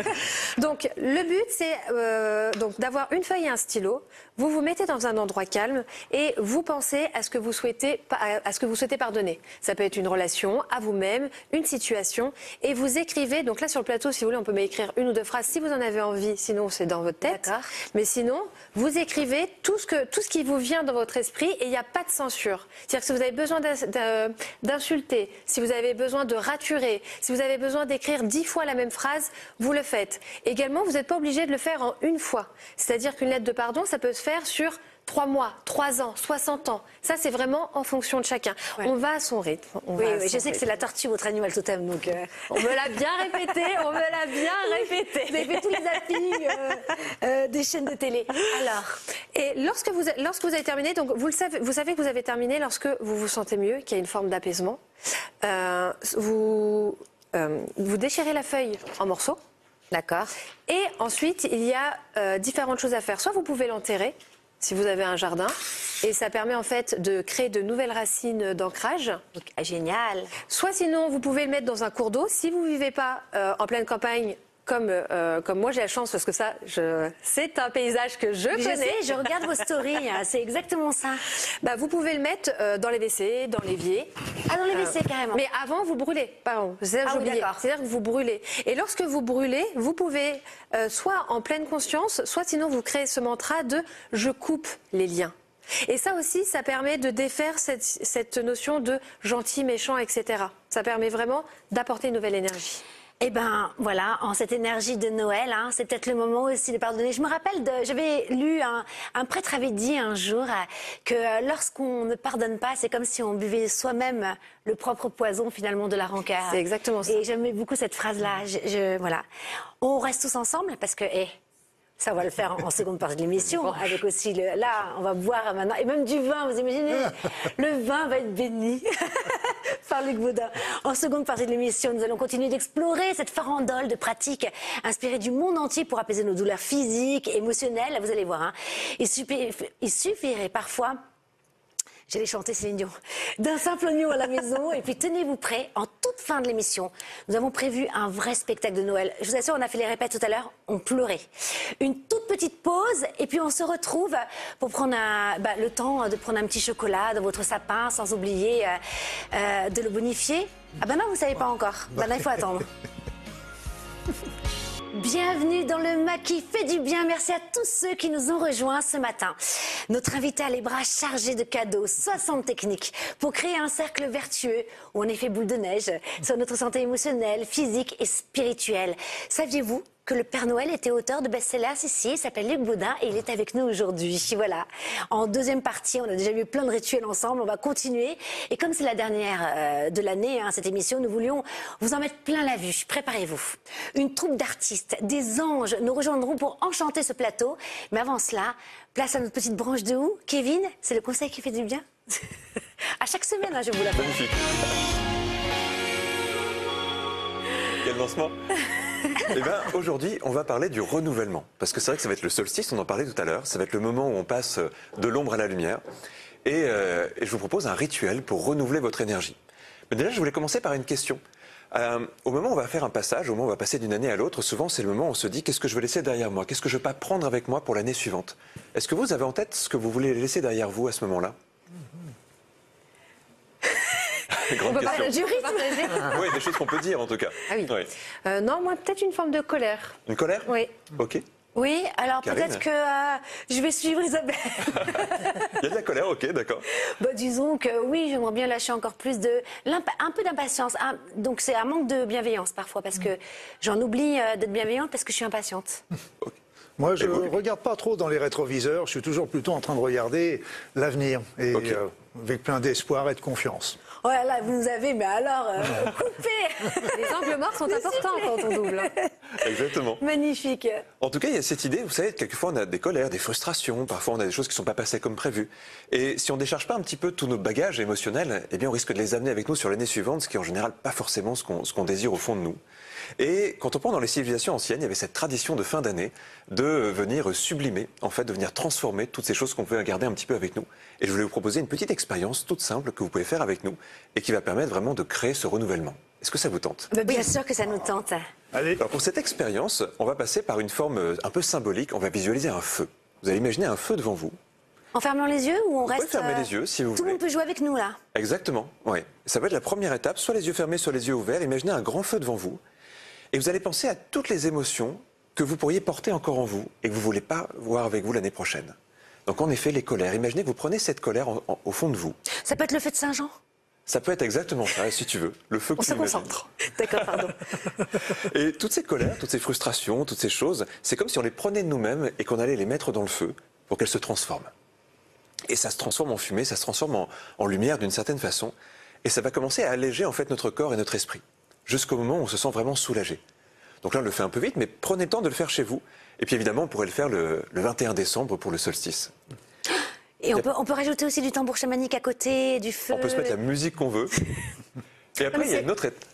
donc le but c'est euh, donc d'avoir une feuille et un stylo. Vous vous mettez dans un endroit calme et vous pensez à ce que vous souhaitez à ce que vous souhaitez pardonner. Ça peut être une relation, à vous-même, une situation et vous écrivez. Donc là sur le plateau, si vous voulez, on peut m'écrire une ou deux phrases si vous en avez envie. Sinon c'est dans votre tête. Mais sinon vous écrivez tout ce que tout ce qui vous vient dans votre esprit et il n'y a pas de censure. C'est-à-dire que si vous avez besoin d'insulter, si vous avez besoin de raturer, si vous avez besoin d'écrire dix fois la même phrase, vous le faites. Également, vous n'êtes pas obligé de le faire en une fois. C'est-à-dire qu'une lettre de pardon, ça peut se faire sur trois mois, trois ans, 60 ans. Ça, c'est vraiment en fonction de chacun. On va à son rythme. oui, je sais que c'est la tortue, votre animal totem. Donc euh, On me l'a bien répété, on me l'a bien répété. Vous avez fait tous les zappings euh, euh, des chaînes de télé. Alors Et lorsque vous, lorsque vous avez terminé, donc vous, le savez, vous savez que vous avez terminé lorsque vous vous sentez mieux, qu'il y a une forme d'apaisement. vous euh, vous déchirez la feuille en morceaux. D'accord. Et ensuite, il y a euh, différentes choses à faire. Soit vous pouvez l'enterrer, si vous avez un jardin, et ça permet en fait de créer de nouvelles racines d'ancrage. Génial. Soit sinon, vous pouvez le mettre dans un cours d'eau. Si vous ne vivez pas euh, en pleine campagne, comme, euh, comme moi j'ai la chance parce que ça, je, c'est un paysage que je, je connais. Sais, je regarde vos stories, hein, c'est exactement ça. Bah, vous pouvez le mettre euh, dans les WC, dans l'évier. Ah, dans les WC carrément. Mais avant, vous brûlez. Pardon, ah, C'est-à-dire que vous brûlez. Et lorsque vous brûlez, vous pouvez euh, soit en pleine conscience, soit sinon vous créez ce mantra de je coupe les liens. Et ça aussi, ça permet de défaire cette, cette notion de gentil, méchant, etc. Ça permet vraiment d'apporter une nouvelle énergie. Eh ben voilà, en cette énergie de Noël, hein, c'est peut-être le moment aussi de pardonner. Je me rappelle, de, j'avais lu un, un, prêtre avait dit un jour euh, que euh, lorsqu'on ne pardonne pas, c'est comme si on buvait soi-même le propre poison finalement de la rancœur. C'est exactement ça. Et j'aimais beaucoup cette phrase-là. Je, je, voilà, on reste tous ensemble parce que. Eh, ça, on va le faire en, seconde partie de l'émission, avec aussi le. Là, on va boire maintenant, et même du vin. Vous imaginez Le vin va être béni par Luc Baudin. En seconde partie de l'émission, nous allons continuer d'explorer cette farandole de pratiques inspirées du monde entier pour apaiser nos douleurs physiques, émotionnelles. Vous allez voir, hein. il suffirait parfois J'allais chanter Céline Dion. D'un simple oignon à la maison. Et puis tenez-vous prêts, en toute fin de l'émission, nous avons prévu un vrai spectacle de Noël. Je vous assure, on a fait les répètes tout à l'heure, on pleurait. Une toute petite pause et puis on se retrouve pour prendre bah, le temps de prendre un petit chocolat dans votre sapin sans oublier euh, euh, de le bonifier. Ah ben non, vous savez pas encore. Ben il faut attendre. Bienvenue dans le MAC qui fait du bien. Merci à tous ceux qui nous ont rejoints ce matin. Notre invité a les bras chargés de cadeaux, 60 techniques pour créer un cercle vertueux où on effet boule de neige sur notre santé émotionnelle, physique et spirituelle. Saviez-vous que le Père Noël était auteur de best-sellers ici. Il s'appelle Luc Boudin et il est avec nous aujourd'hui. Voilà. En deuxième partie, on a déjà vu plein de rituels ensemble. On va continuer. Et comme c'est la dernière euh, de l'année, hein, cette émission, nous voulions vous en mettre plein la vue. Préparez-vous. Une troupe d'artistes, des anges nous rejoindront pour enchanter ce plateau. Mais avant cela, place à notre petite branche de houx. Kevin, c'est le conseil qui fait du bien. à chaque semaine, hein, je vous l'appelle. Magnifique. Quel lancement Eh bien, aujourd'hui, on va parler du renouvellement. Parce que c'est vrai que ça va être le solstice, on en parlait tout à l'heure. Ça va être le moment où on passe de l'ombre à la lumière. Et, euh, et je vous propose un rituel pour renouveler votre énergie. Mais déjà, je voulais commencer par une question. Euh, au moment où on va faire un passage, au moment où on va passer d'une année à l'autre, souvent c'est le moment où on se dit qu'est-ce que je veux laisser derrière moi? Qu'est-ce que je ne veux pas prendre avec moi pour l'année suivante? Est-ce que vous avez en tête ce que vous voulez laisser derrière vous à ce moment-là? Grande question. Du rythme Oui, des choses qu'on peut dire en tout cas. Ah oui. Oui. Euh, Non, moi, peut-être une forme de colère. Une colère Oui. Ok. Oui, alors peut-être que euh, je vais suivre Isabelle. Il y a de la colère, ok, d'accord. Bah, disons que oui, j'aimerais bien lâcher encore plus de un peu d'impatience. Un- donc c'est un manque de bienveillance parfois parce que j'en oublie euh, d'être bienveillante parce que je suis impatiente. Moi, je vous ne regarde pas trop dans les rétroviseurs. Je suis toujours plutôt en train de regarder l'avenir et euh, avec plein d'espoir et de confiance. Oh là là, vous nous avez, mais alors euh, coupé, Les angles morts sont importants quand on double. hein. Exactement. magnifique. En tout cas, il y a cette idée, vous savez, quelquefois on a des colères, des frustrations, parfois on a des choses qui ne sont pas passées comme prévu. Et si on ne décharge pas un petit peu tous nos bagages émotionnels, eh bien on risque de les amener avec nous sur l'année suivante, ce qui est en général pas forcément ce qu'on ce qu'on désire au fond de nous. Et quand on prend dans les civilisations anciennes, il y avait cette tradition de fin d'année de venir sublimer, en fait, de venir transformer toutes ces choses qu'on pouvait garder un petit peu avec nous. Et je voulais vous proposer une petite expérience toute simple que vous pouvez faire avec nous et qui va permettre vraiment de créer ce renouvellement. Est-ce que ça vous tente? Bien sûr que ça nous tente. Allez, alors pour cette expérience, on va passer par une forme euh, un peu symbolique. On va visualiser un feu. Vous allez imaginer un feu devant vous. En fermant les yeux ou on Vous pouvez reste fermer euh, les yeux si vous Tout le voulez. monde peut jouer avec nous là? Exactement, oui. Ça va être la première étape, soit les yeux fermés, soit les yeux ouverts. Imaginez un grand feu devant vous. Et vous allez penser à toutes les émotions que vous pourriez porter encore en vous et que vous ne voulez pas voir avec vous l'année prochaine. Donc en effet, les colères. Imaginez que vous prenez cette colère en- en- au fond de vous. Ça peut être le feu de Saint-Jean? Ça peut être exactement ça, si tu veux. Le feu que On tu se concentre. D'accord, pardon. Et toutes ces colères, toutes ces frustrations, toutes ces choses, c'est comme si on les prenait de nous-mêmes et qu'on allait les mettre dans le feu pour qu'elles se transforment. Et ça se transforme en fumée, ça se transforme en, en lumière d'une certaine façon. Et ça va commencer à alléger en fait notre corps et notre esprit, jusqu'au moment où on se sent vraiment soulagé. Donc là, on le fait un peu vite, mais prenez le temps de le faire chez vous. Et puis évidemment, on pourrait le faire le, le 21 décembre pour le solstice. Et on peut, on peut rajouter aussi du tambour chamanique à côté, du feu. On peut se mettre la musique qu'on veut. Et après, il y a une autre étape.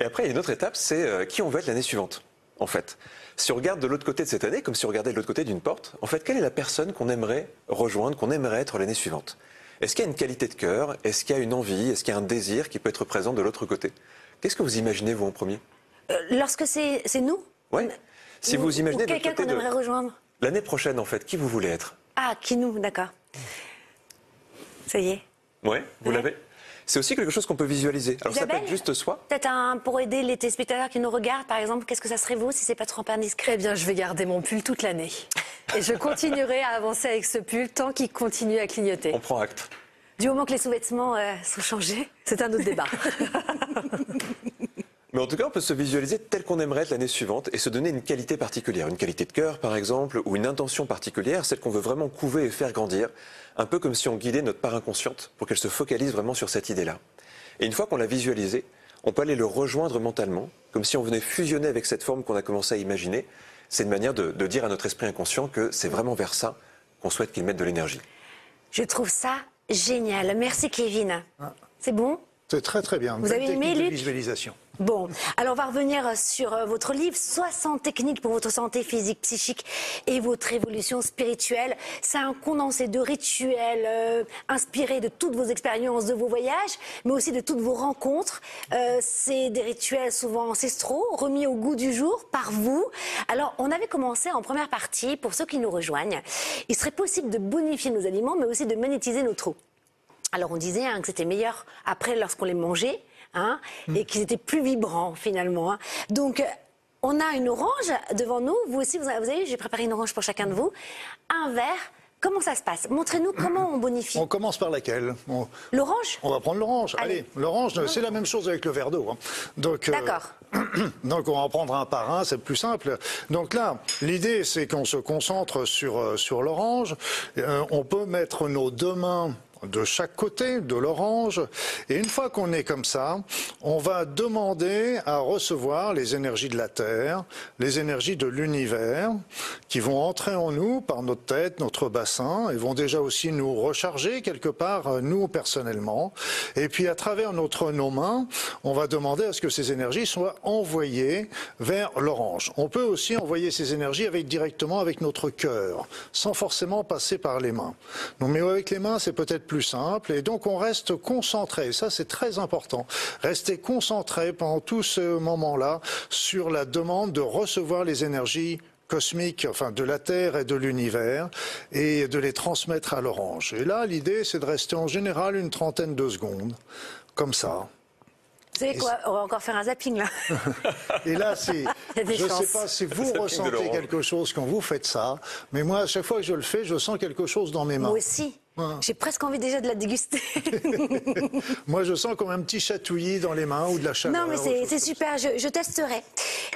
Et après, il y a une autre étape, c'est euh, qui on veut être l'année suivante, en fait. Si on regarde de l'autre côté de cette année, comme si on regardait de l'autre côté d'une porte, en fait, quelle est la personne qu'on aimerait rejoindre, qu'on aimerait être l'année suivante? Est-ce qu'il y a une qualité de cœur? Est-ce qu'il y a une envie? Est-ce qu'il y a un désir qui peut être présent de l'autre côté? Qu'est-ce que vous imaginez, vous, en premier Euh, lorsque c'est nous Ouais. Si Ou- vous imaginez quelqu'un qu'on de- aimerait rejoindre. l'année prochaine, en fait, qui vous voulez être Ah, qui nous, d'accord. Ça y est. Ouais, vous Ouais. l'avez C'est aussi quelque chose qu'on peut visualiser. Alors ça peut Isabelle être juste soi. Peut-être un, pour aider les téléspectateurs qui nous regardent, par exemple, qu'est-ce que ça serait vous si c'est pas trop indiscret Eh bien, je vais garder mon pull toute l'année. Et je continuerai à avancer avec ce pull tant qu'il continue à clignoter. On prend acte. Du moment que les sous-vêtements euh, sont changés. C'est un autre débat. Mais en tout cas, on peut se visualiser tel qu'on aimerait être l'année suivante et se donner une qualité particulière, une qualité de cœur par exemple, ou une intention particulière, celle qu'on veut vraiment couver et faire grandir, un peu comme si on guidait notre part inconsciente pour qu'elle se focalise vraiment sur cette idée-là. Et une fois qu'on l'a visualisé, on peut aller le rejoindre mentalement, comme si on venait fusionner avec cette forme qu'on a commencé à imaginer. C'est une manière de, de dire à notre esprit inconscient que c'est vraiment vers ça qu'on souhaite qu'il mette de l'énergie. Je trouve ça génial. Merci, Kevin. C'est bon? C'est très très bien. Vous Belle avez aimé, Luc visualisation. Bon, alors on va revenir sur euh, votre livre 60 techniques pour votre santé physique, psychique et votre évolution spirituelle. C'est un condensé de rituels euh, inspirés de toutes vos expériences, de vos voyages, mais aussi de toutes vos rencontres. Euh, C'est des rituels souvent ancestraux, remis au goût du jour par vous. Alors, on avait commencé en première partie, pour ceux qui nous rejoignent, il serait possible de bonifier nos aliments, mais aussi de monétiser nos trous. Alors on disait hein, que c'était meilleur après lorsqu'on les mangeait, hein, et qu'ils étaient plus vibrants finalement. hein. Donc euh, On a une orange devant nous. Vous aussi, vous avez, j'ai préparé une orange pour chacun de vous. Un verre. Comment ça se passe? Montrez-nous comment on bonifie. On commence par laquelle? On- L'orange? On va prendre l'orange. Allez. Allez, l'orange, c'est la même chose avec le verre d'eau. hein. Donc, euh, D'accord. donc on va en prendre un par un, c'est plus simple. Donc là, l'idée c'est qu'on se concentre sur, euh, sur l'orange. Euh, on peut mettre nos deux mains de chaque côté de l'orange. Et une fois qu'on est comme ça, on va demander à recevoir les énergies de la Terre, les énergies de l'univers, qui vont entrer en nous par notre tête, notre bassin, et vont déjà aussi nous recharger quelque part, euh, nous personnellement. Et puis à travers notre, nos mains, on va demander à ce que ces énergies soient envoyées vers l'orange. On peut aussi envoyer ces énergies avec, directement avec notre cœur, sans forcément passer par les mains. Donc, mais avec les mains, c'est peut-être plus simple. Et donc on reste concentré. Ça, c'est très important. Rester concentré pendant tout ce moment-là sur la demande de recevoir les énergies cosmiques, enfin de la Terre et de l'univers, et de les transmettre à l'orange. Et là, l'idée, c'est de rester en général une trentaine de secondes, comme ça. Vous savez quoi On va encore faire un zapping là. Et là, c'est, je ne sais pas si vous ressentez quelque chose quand vous faites ça, mais moi, à chaque fois que je le fais, je sens quelque chose dans mes mains. Moi aussi. J'ai presque envie déjà de la déguster. Moi, je sens comme un petit chatouillis dans les mains ou de la chaleur. non, mais c'est super. Je, je testerai.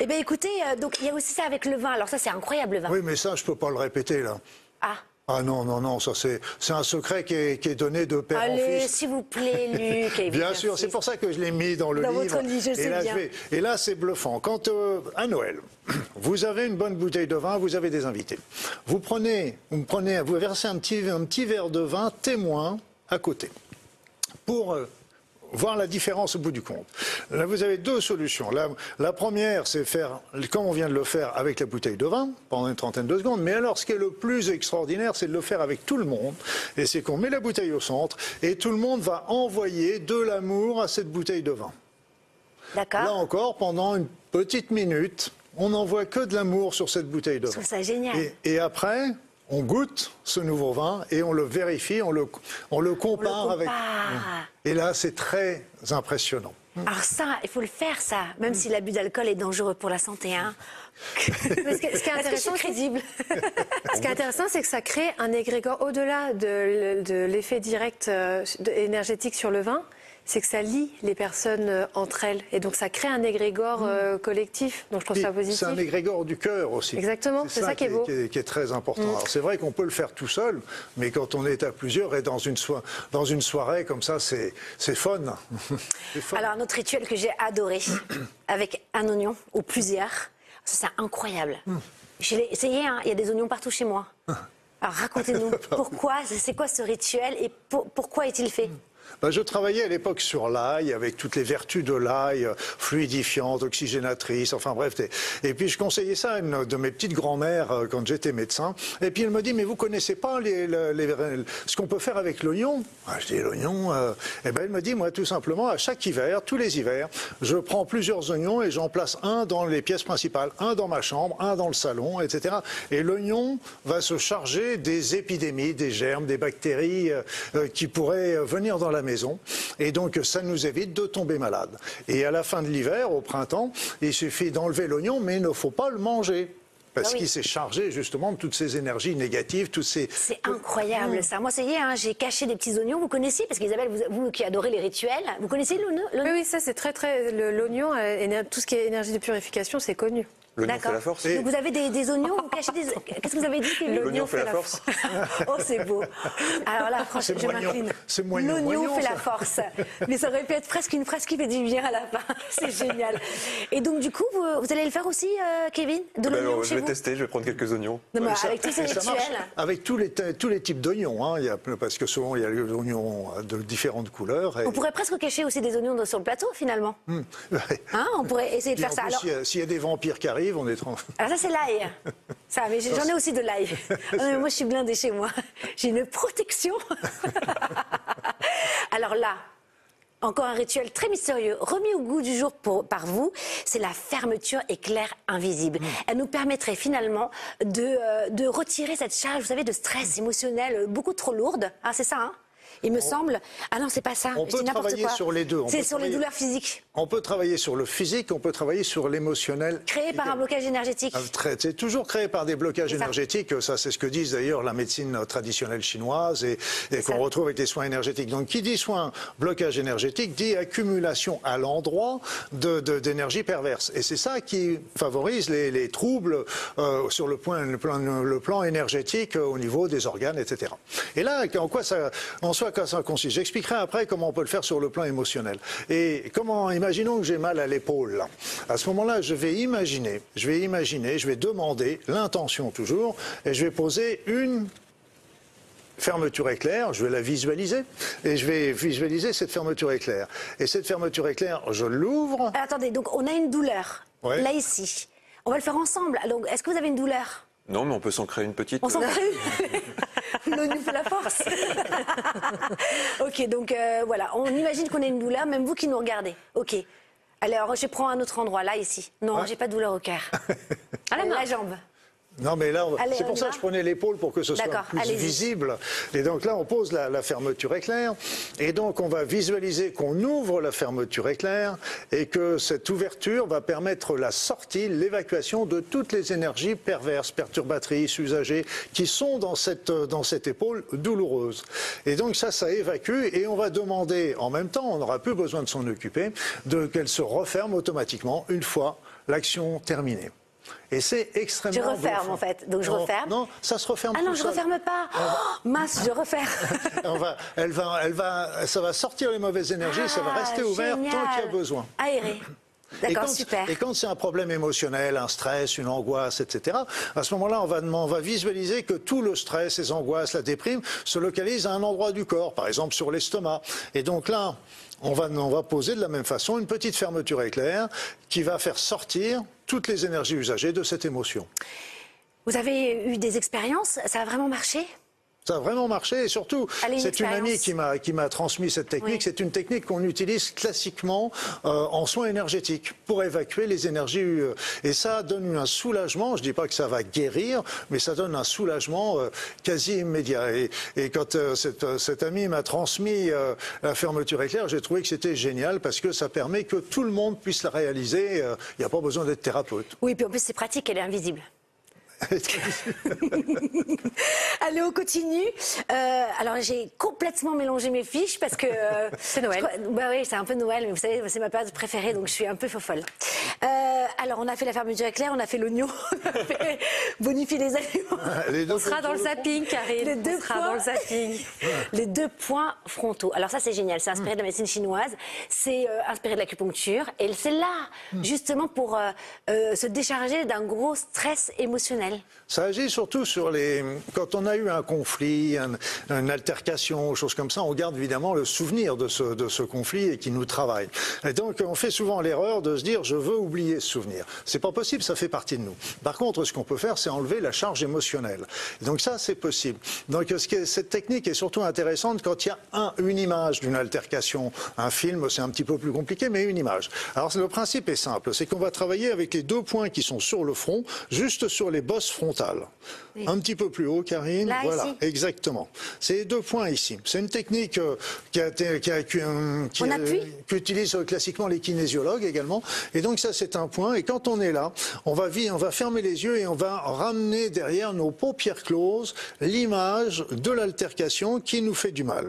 Eh bien, écoutez, euh, donc il y a aussi ça avec le vin. Alors ça, c'est incroyable le vin. Oui, mais ça, je peux pas le répéter là. Ah. Ah non, non, non, ça c'est c'est un secret qui est, qui est donné de père en Allez, fils. s'il vous plaît, Luc. Bien sûr, c'est pour ça que je l'ai mis dans le Dans livre. votre livre, je et sais là, bien. vais- et là, c'est bluffant. Quand euh, à Noël, vous avez une bonne bouteille de vin, vous avez des invités. Vous prenez, vous prenez, vous versez un petit, un petit verre de vin témoin à côté pour euh, voir la différence au bout du compte. Là, vous avez deux solutions. La, la première, c'est faire, comme on vient de le faire avec la bouteille de vin, pendant une trentaine de secondes. Mais alors, ce qui est le plus extraordinaire, c'est de le faire avec tout le monde. Et c'est qu'on met la bouteille au centre et tout le monde va envoyer de l'amour à cette bouteille de vin. Là D'accord. encore, pendant une petite minute, on n'envoie que de l'amour sur cette bouteille de Je vin. trouve ça génial. Et, et après, on goûte ce nouveau vin et on le vérifie, on le, on le compare compare. avec. Et là, c'est très impressionnant. Alors ça, il faut le faire, ça. Même si l'abus d'alcool est dangereux pour la santé. Hein. Mais ce qui est- que intéressant, c'est- crédible Ce qui est intéressant, c'est que ça crée un égrégore au-delà de, de l'effet direct euh, énergétique sur le vin. C'est que ça lie les personnes euh, entre elles. Et donc, ça crée un égrégore euh, collectif. Donc, je trouve Puis, ça positif. C'est un égrégore du cœur aussi. Exactement, c'est ça qui est beau. Qui est, qui est très important. Mm. Alors, c'est vrai qu'on peut le faire tout seul, mais quand on est à plusieurs et dans une, soi- dans une soirée comme ça, c'est fun. Alors, un autre rituel que j'ai adoré, avec un oignon ou plusieurs, ça c'est incroyable. Je l'ai essayé, hein, il y a des oignons partout chez moi. Alors, racontez-nous, pourquoi, c'est quoi ce rituel et pour- pourquoi est-il fait? Ben, je travaillais à l'époque sur l'ail, avec toutes les vertus de l'ail, fluidifiante, oxygénatrice, enfin bref. Et puis je conseillais ça à une de mes petites grand-mères euh, quand j'étais médecin. Et puis elle me dit, mais vous connaissez pas les, les- les- ce qu'on peut faire avec l'oignon? Ah, Je dis, l'oignon euh, Eh ben elle me dit, moi tout simplement, à chaque hiver, tous les hivers, je prends plusieurs oignons et j'en place un dans les pièces principales, un dans ma chambre, un dans le salon, etc. Et l'oignon va se charger des épidémies, des germes, des bactéries euh, euh, qui pourraient euh, venir dans la maison. Et donc, ça nous évite de tomber malade. Et à la fin de l'hiver, au printemps, il suffit d'enlever l'oignon, mais il ne faut pas le manger. Parce Ah oui. qu'il s'est chargé justement de toutes ces énergies négatives, toutes ces... C'est incroyable ça. Moi, ça y est, hein, j'ai caché des petits oignons. Vous connaissez Parce qu'Isabelle, vous, vous qui adorez les rituels, vous connaissez l'oignon Oui, oui, ça, c'est très, très. L'oignon, euh, tout ce qui est énergie de purification, c'est connu. L'oignon fait D'accord. la force. Donc vous avez des, des oignons, vous cachez des... Qu'est-ce que vous avez dit L'oignon fait la force. oh, c'est beau. Alors là, franchement, je m'incline. L'oignon fait ça. la force. Mais ça aurait pu être presque une phrase qui fait du bien à la fin. C'est génial. Et donc, du coup, vous, vous allez le faire aussi, euh, Kevin? De Ben, l'oignon chez je vais vous? tester, je vais prendre quelques oignons. Non, mais Ça- avec tous ces rituels. avec tous les, tous les types d'oignons, hein. Parce que souvent il y a des oignons de différentes couleurs. et- On pourrait presque cacher aussi des oignons sur le plateau, finalement. Ouais. Hein on pourrait essayer de faire ça. s'il y, a des vampires qui arrivent, on est tranquille. alors ça, c'est l'ail. Ça, mais j'en ai aussi de l'ail. Ah, moi, je suis blindée chez moi. J'ai une protection. Alors là, encore un rituel très mystérieux, remis au goût du jour pour- par vous, c'est la fermeture éclair invisible. Elle nous permettrait finalement de, euh, de retirer cette charge, vous savez, de stress émotionnel euh, beaucoup trop lourde. Ah, c'est ça, hein? Il me semble. Ah non, c'est pas ça. On peut travailler quoi. sur les deux. C'est sur les douleurs physiques On peut travailler sur le physique, on peut travailler sur l'émotionnel. créées par un blocage énergétique. Ah, C'est toujours créé par des blocages énergétiques. Ça, c'est ce que disent d'ailleurs la médecine traditionnelle chinoise et, qu'on retrouve avec les soins énergétiques. Donc, qui dit soin blocage énergétique dit accumulation à l'endroit de- de- d'énergie perverse. Et c'est ça qui favorise les, les troubles euh, sur le, point, le, plan, le plan énergétique euh, au niveau des organes, etc. Et là, en quoi ça, en soi, quoi ça consiste? J'expliquerai après comment on peut le faire sur le plan émotionnel. Et comment, imaginons que j'ai mal à l'épaule. À ce moment-là, je vais imaginer, je vais imaginer, je vais demander l'intention toujours, et je vais poser une fermeture éclair, je vais la visualiser, et je vais visualiser cette fermeture éclair. Et cette fermeture éclair, je l'ouvre. Ah, attendez, donc on a une douleur. Ouais. Là, ici. On va le faire ensemble. Donc, est-ce que vous avez une douleur? Non, mais on peut s'en créer une petite. On s'en crée L'ONU fait la force. ok, donc euh, voilà, on imagine qu'on a une douleur, même vous qui nous regardez. Ok. Alors, je prends un autre endroit, là, ici. Non, Ouais. j'ai pas de douleur au cœur. À la main. La jambe. Non, mais là, c'est pour ça va que je prenais l'épaule pour que ce soit plus allez-y. visible. Et donc là, on pose la, la fermeture éclair. Et donc, on va visualiser qu'on ouvre la fermeture éclair et que cette ouverture va permettre la sortie, l'évacuation de toutes les énergies perverses, perturbatrices, usagées, qui sont dans cette, dans cette épaule douloureuse. Et donc, ça, ça évacue et on va demander en même temps, on n'aura plus besoin de s'en occuper, de qu'elle se referme automatiquement une fois l'action terminée. Et c'est extrêmement Je referme, bluffant. en fait. Donc, je Non, referme. Non, ça se referme Ah non, je seul. referme pas. Oh, mince, je referme. On va, elle va, elle va, ça va sortir les mauvaises énergies, ça va Ah, rester ouvert tant qu'il y a besoin. Aéré. Et D'accord, quand- super. Et quand c'est un problème émotionnel, un stress, une angoisse, etc., à ce moment-là, on va, on va visualiser que tout le stress, les angoisses, la déprime se localise à un endroit du corps, par exemple sur l'estomac. Et donc là, on va, poser de la même façon une petite fermeture éclair qui va faire sortir toutes les énergies usagées de cette émotion. Vous avez eu des expériences? Ça a vraiment marché? Ça a vraiment marché et surtout, c'est une amie qui m'a qui m'a transmis cette technique. Oui. C'est une technique qu'on utilise classiquement euh, en soins énergétiques pour évacuer les énergies euh, et ça donne un soulagement. Je dis pas que ça va guérir, mais ça donne un soulagement euh, quasi immédiat. Et, et quand euh, cette, euh, cette amie m'a transmis la fermeture éclair, j'ai trouvé que c'était génial parce que ça permet que tout le monde puisse la réaliser. Il n'y a pas besoin d'être thérapeute. Oui, puis en plus, c'est pratique, elle est invisible. Allez, on continue. Euh, alors, j'ai complètement mélangé mes fiches parce que. euh, C'est Noël. je Bah oui, c'est un peu Noël, mais vous savez, c'est ma période préférée, donc je suis un peu fofolle. Euh, alors, on a fait la fermeture éclair, on a fait l'oignon, on a fait bonifier les aliments. Les deux On sera dans le zapping, Karine. Les deux on sera points. dans le zapping. Les deux points frontaux. Alors ça, c'est génial. C'est inspiré de la médecine chinoise. C'est euh, inspiré de l'acupuncture. Et c'est là, justement, pour euh, euh, se décharger d'un gros stress émotionnel. Ça agit surtout sur les. Quand on a eu un conflit, un- une altercation, choses comme ça, on garde évidemment le souvenir de ce, conflit et qui nous travaille. Et donc, on fait souvent l'erreur de se dire je veux oublier ce souvenir. C'est pas possible, ça fait partie de nous. Par contre, ce qu'on peut faire, c'est enlever la charge émotionnelle. Donc, ça, c'est possible. Donc, cette technique est surtout intéressante quand il y a un, une image d'une altercation. Un film, c'est un petit peu plus compliqué, mais une image. Alors, le principe est simple c'est qu'on va travailler avec les deux points qui sont sur le front, juste sur les bosses frontales. Un petit peu plus haut, Karine. Là, voilà, ici exactement. C'est deux points ici. C'est une technique euh, qui a été, qui a- qui, euh, qui, euh, qu'utilisent classiquement les kinésiologues également. Et donc ça, c'est un point. Et quand on est là, on va, on va fermer les yeux et on va ramener derrière nos paupières closes l'image de l'altercation qui nous fait du mal.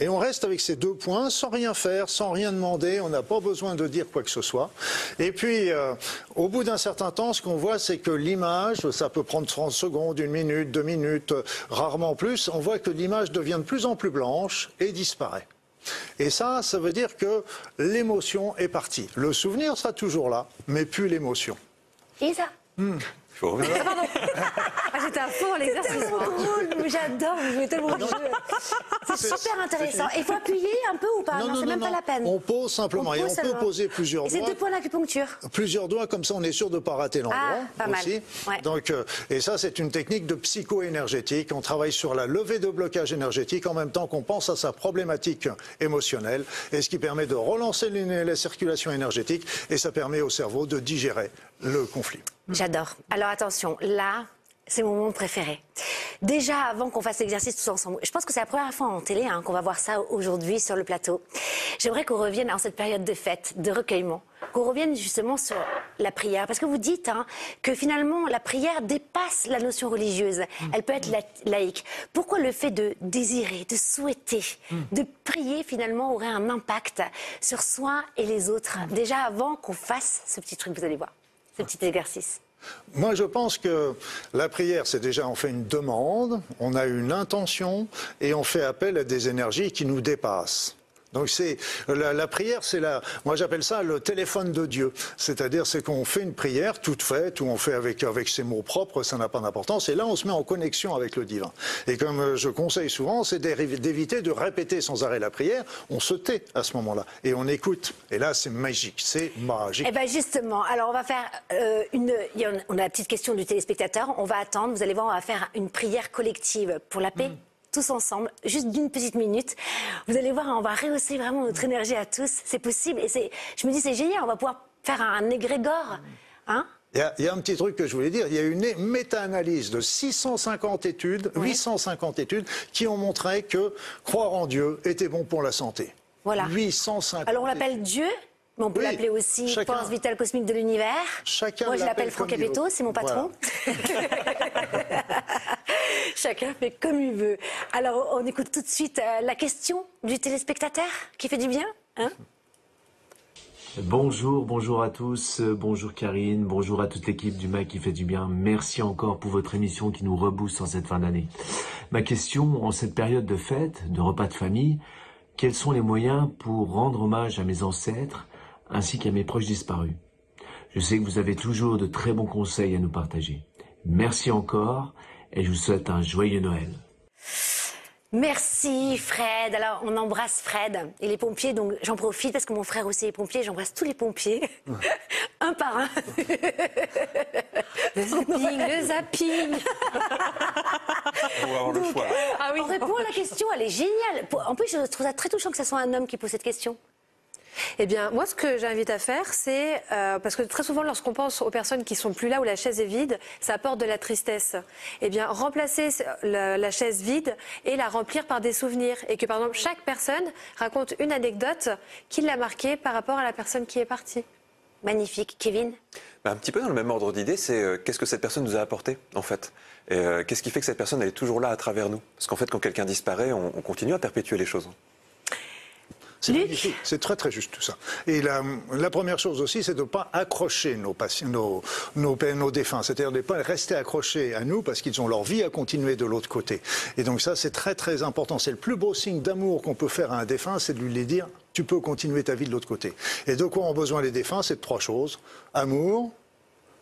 Et on reste avec ces deux points sans rien faire, sans rien demander. On n'a pas besoin de dire quoi que ce soit. Et puis, euh, au bout d'un certain temps, ce qu'on voit, c'est que l'image, ça peut prendre 30 secondes, une minute, deux minutes, euh, rarement plus. On voit que l'image devient de plus en plus blanche et disparaît. Et ça, ça veut dire que l'émotion est partie. Le souvenir sera toujours là, mais plus l'émotion. Et ça Il faut revenir. Ah, J'étais à fond l'exercice. tellement drôle, mais j'adore, vous jouez tellement. C'est super intéressant. Et il faut appuyer un peu ou pas Non, c'est même pas la peine. On pose simplement. On et pose on peut poser plusieurs Et c'est doigts. deux points d'acupuncture. Plusieurs doigts, comme ça on est sûr de ne pas rater l'endroit Ah, pas mal. Ouais. Donc, euh, et ça, c'est une technique de psycho-énergétique. On travaille sur la levée de blocage énergétique en même temps qu'on pense à sa problématique émotionnelle, et ce qui permet de relancer la circulation énergétique, et ça permet au cerveau de digérer le conflit. J'adore. Alors attention, là, c'est mon moment préféré. Déjà, avant qu'on fasse l'exercice tous ensemble, je pense que c'est la première fois en télé hein, qu'on va voir ça aujourd'hui sur le plateau. J'aimerais qu'on revienne en cette période de fête, de recueillement, qu'on revienne justement sur la prière. Parce que vous dites hein, que finalement, la prière dépasse la notion religieuse. Elle peut être laïque. Pourquoi le fait de désirer, de souhaiter, de prier finalement aurait un impact sur soi et les autres? Déjà avant qu'on fasse ce petit truc, vous allez voir, Moi, je pense que la prière, c'est déjà, on fait une demande, on a une intention et on fait appel à des énergies qui nous dépassent. Donc c'est la, prière, c'est la, moi j'appelle ça le téléphone de Dieu. C'est-à-dire c'est qu'on fait une prière toute faite ou on fait avec avec ses mots propres, ça n'a pas d'importance. Et là on se met en connexion avec le divin. Et comme euh, je conseille souvent, c'est d'éviter de répéter sans arrêt la prière. On se tait à ce moment-là et on écoute. Et là c'est magique, c'est magique. Eh bien justement, alors on va faire euh, une, on a la petite question du téléspectateur. On va attendre. Vous allez voir, on va faire une prière collective pour la paix. Mm tous ensemble, juste d'une petite minute. Vous allez voir, on va rehausser vraiment notre énergie à tous. C'est possible. Et c'est, je me dis, c'est génial. On va pouvoir faire un égrégore. Hein il y, a, un petit truc que je voulais dire. Il y a une méta-analyse de 650 études, 850 études, qui ont montré que croire en Dieu était bon pour la santé. Voilà. 850. Alors on l'appelle Dieu, mais on peut l'appeler aussi force vitale cosmique de l'univers. Moi, je l'appelle Franck Capetto, c'est mon patron. Chacun fait comme il veut. Alors, on écoute tout de suite euh, la question du téléspectateur qui fait du bien. Hein? Bonjour, bonjour à tous, bonjour Karine, bonjour à toute l'équipe du MAC qui fait du bien. Merci encore pour votre émission qui nous rebooste en cette fin d'année. Ma question, en cette période de fête, de repas de famille, quels sont les moyens pour rendre hommage à mes ancêtres ainsi qu'à mes proches disparus Je sais que vous avez toujours de très bons conseils à nous partager. Merci encore et je vous souhaite un joyeux Noël. Merci Fred. Alors on embrasse Fred et les pompiers. Donc j'en profite parce que mon frère aussi est pompier. J'embrasse tous les pompiers, un par un. le zapping, le zapping. on va avoir le choix. Ah oui. On répond à la question. Elle est géniale. En plus, je trouve ça très touchant que ce soit un homme qui pose cette question. Eh bien, moi, ce que j'invite à faire, c'est euh, parce que très souvent, lorsqu'on pense aux personnes qui sont plus là où la chaise est vide, ça apporte de la tristesse. Eh bien, remplacer la, chaise vide et la remplir par des souvenirs, et que par exemple chaque personne raconte une anecdote qui l'a marquée par rapport à la personne qui est partie. Magnifique, Kevin? Bah, un petit peu dans le même ordre d'idée, c'est euh, qu'est-ce que cette personne nous a apporté en fait? Et euh, qu'est-ce qui fait que cette personne est toujours là à travers nous? Parce qu'en fait, quand quelqu'un disparaît, on continue à perpétuer les choses. C'est très très juste tout ça. Et la, première chose aussi, c'est de ne pas accrocher nos, nos, nos, nos défunts, c'est-à-dire de ne pas rester accrochés à nous parce qu'ils ont leur vie à continuer de l'autre côté. Et donc ça, c'est très très important. C'est le plus beau signe d'amour qu'on peut faire à un défunt, c'est de lui dire tu peux continuer ta vie de l'autre côté. Et de quoi ont besoin les défunts? C'est de trois choses amour.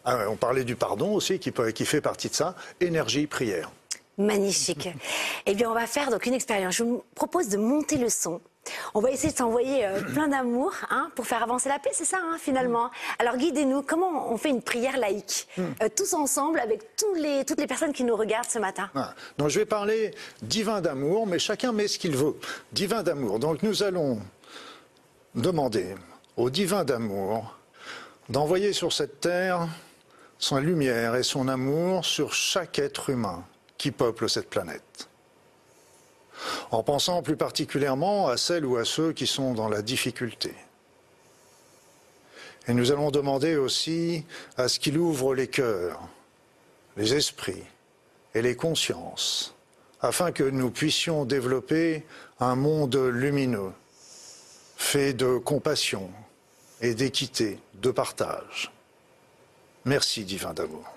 Ah, on parlait du pardon aussi, qui, qui fait partie de ça. Énergie, prière. Magnifique. eh bien, on va faire donc une expérience. Je vous propose de monter le son. On va essayer de s'envoyer euh, plein d'amour hein, pour faire avancer la paix, c'est ça hein, finalement. Alors guidez-nous, comment on fait une prière laïque hmm. euh, Tous ensemble, avec tous les, toutes les personnes qui nous regardent ce matin? Ah. Donc je vais parler divin d'amour, mais chacun met ce qu'il veut. Divin d'amour. Donc nous allons demander au divin d'amour d'envoyer sur cette terre son lumière et son amour sur chaque être humain qui peuple cette planète en pensant plus particulièrement à celles ou à ceux qui sont dans la difficulté. Et nous allons demander aussi à ce qu'il ouvre les cœurs, les esprits et les consciences, afin que nous puissions développer un monde lumineux, fait de compassion et d'équité, de partage. Merci divin d'amour.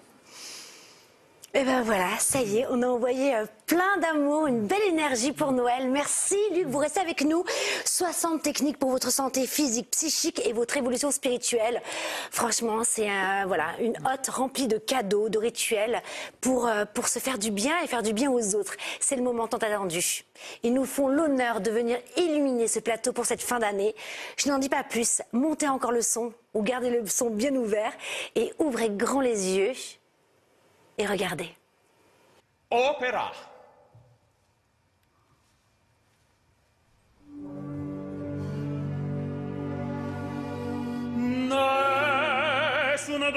Et ben voilà, ça y est, on a envoyé euh, plein d'amour, une belle énergie pour Noël. Merci Luc, vous restez avec nous. 60 techniques pour votre santé physique, psychique et votre évolution spirituelle. Franchement, c'est voilà, une hotte remplie de cadeaux, de rituels pour, euh, pour se faire du bien et faire du bien aux autres. C'est le moment tant attendu. Ils nous font l'honneur de venir illuminer ce plateau pour cette fin d'année. Je n'en dis pas plus, montez encore le son ou gardez le son bien ouvert et ouvrez grand les yeux et regardez. Nessuno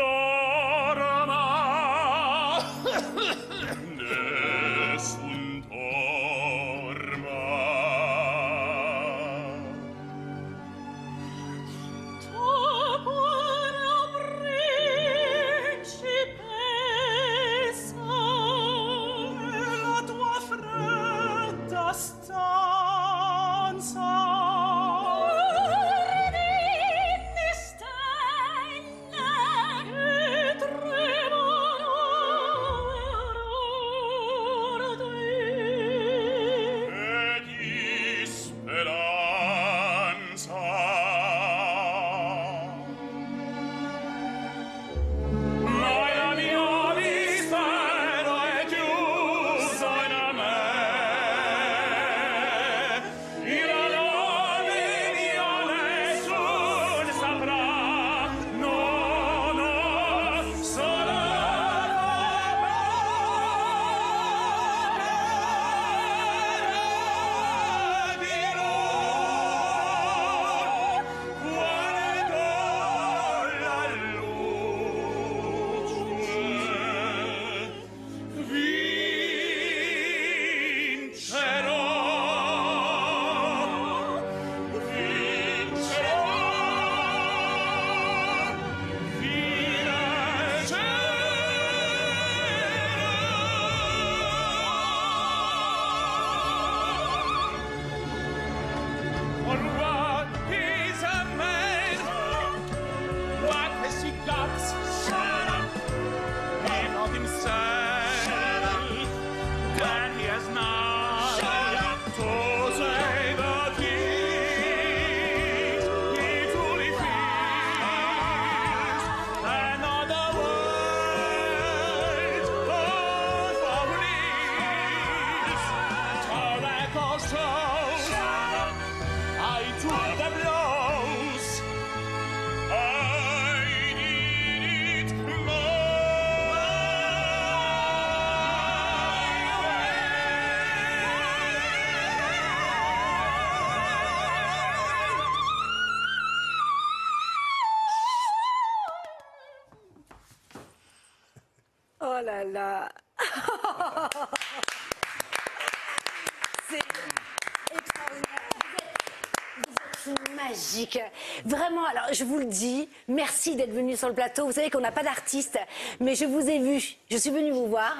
C'est extraordinaire. Vous êtes magique. Vraiment, alors je vous le dis, merci d'être venu sur le plateau. Vous savez qu'on n'a pas d'artiste, mais je vous ai vu. Je suis venue vous voir.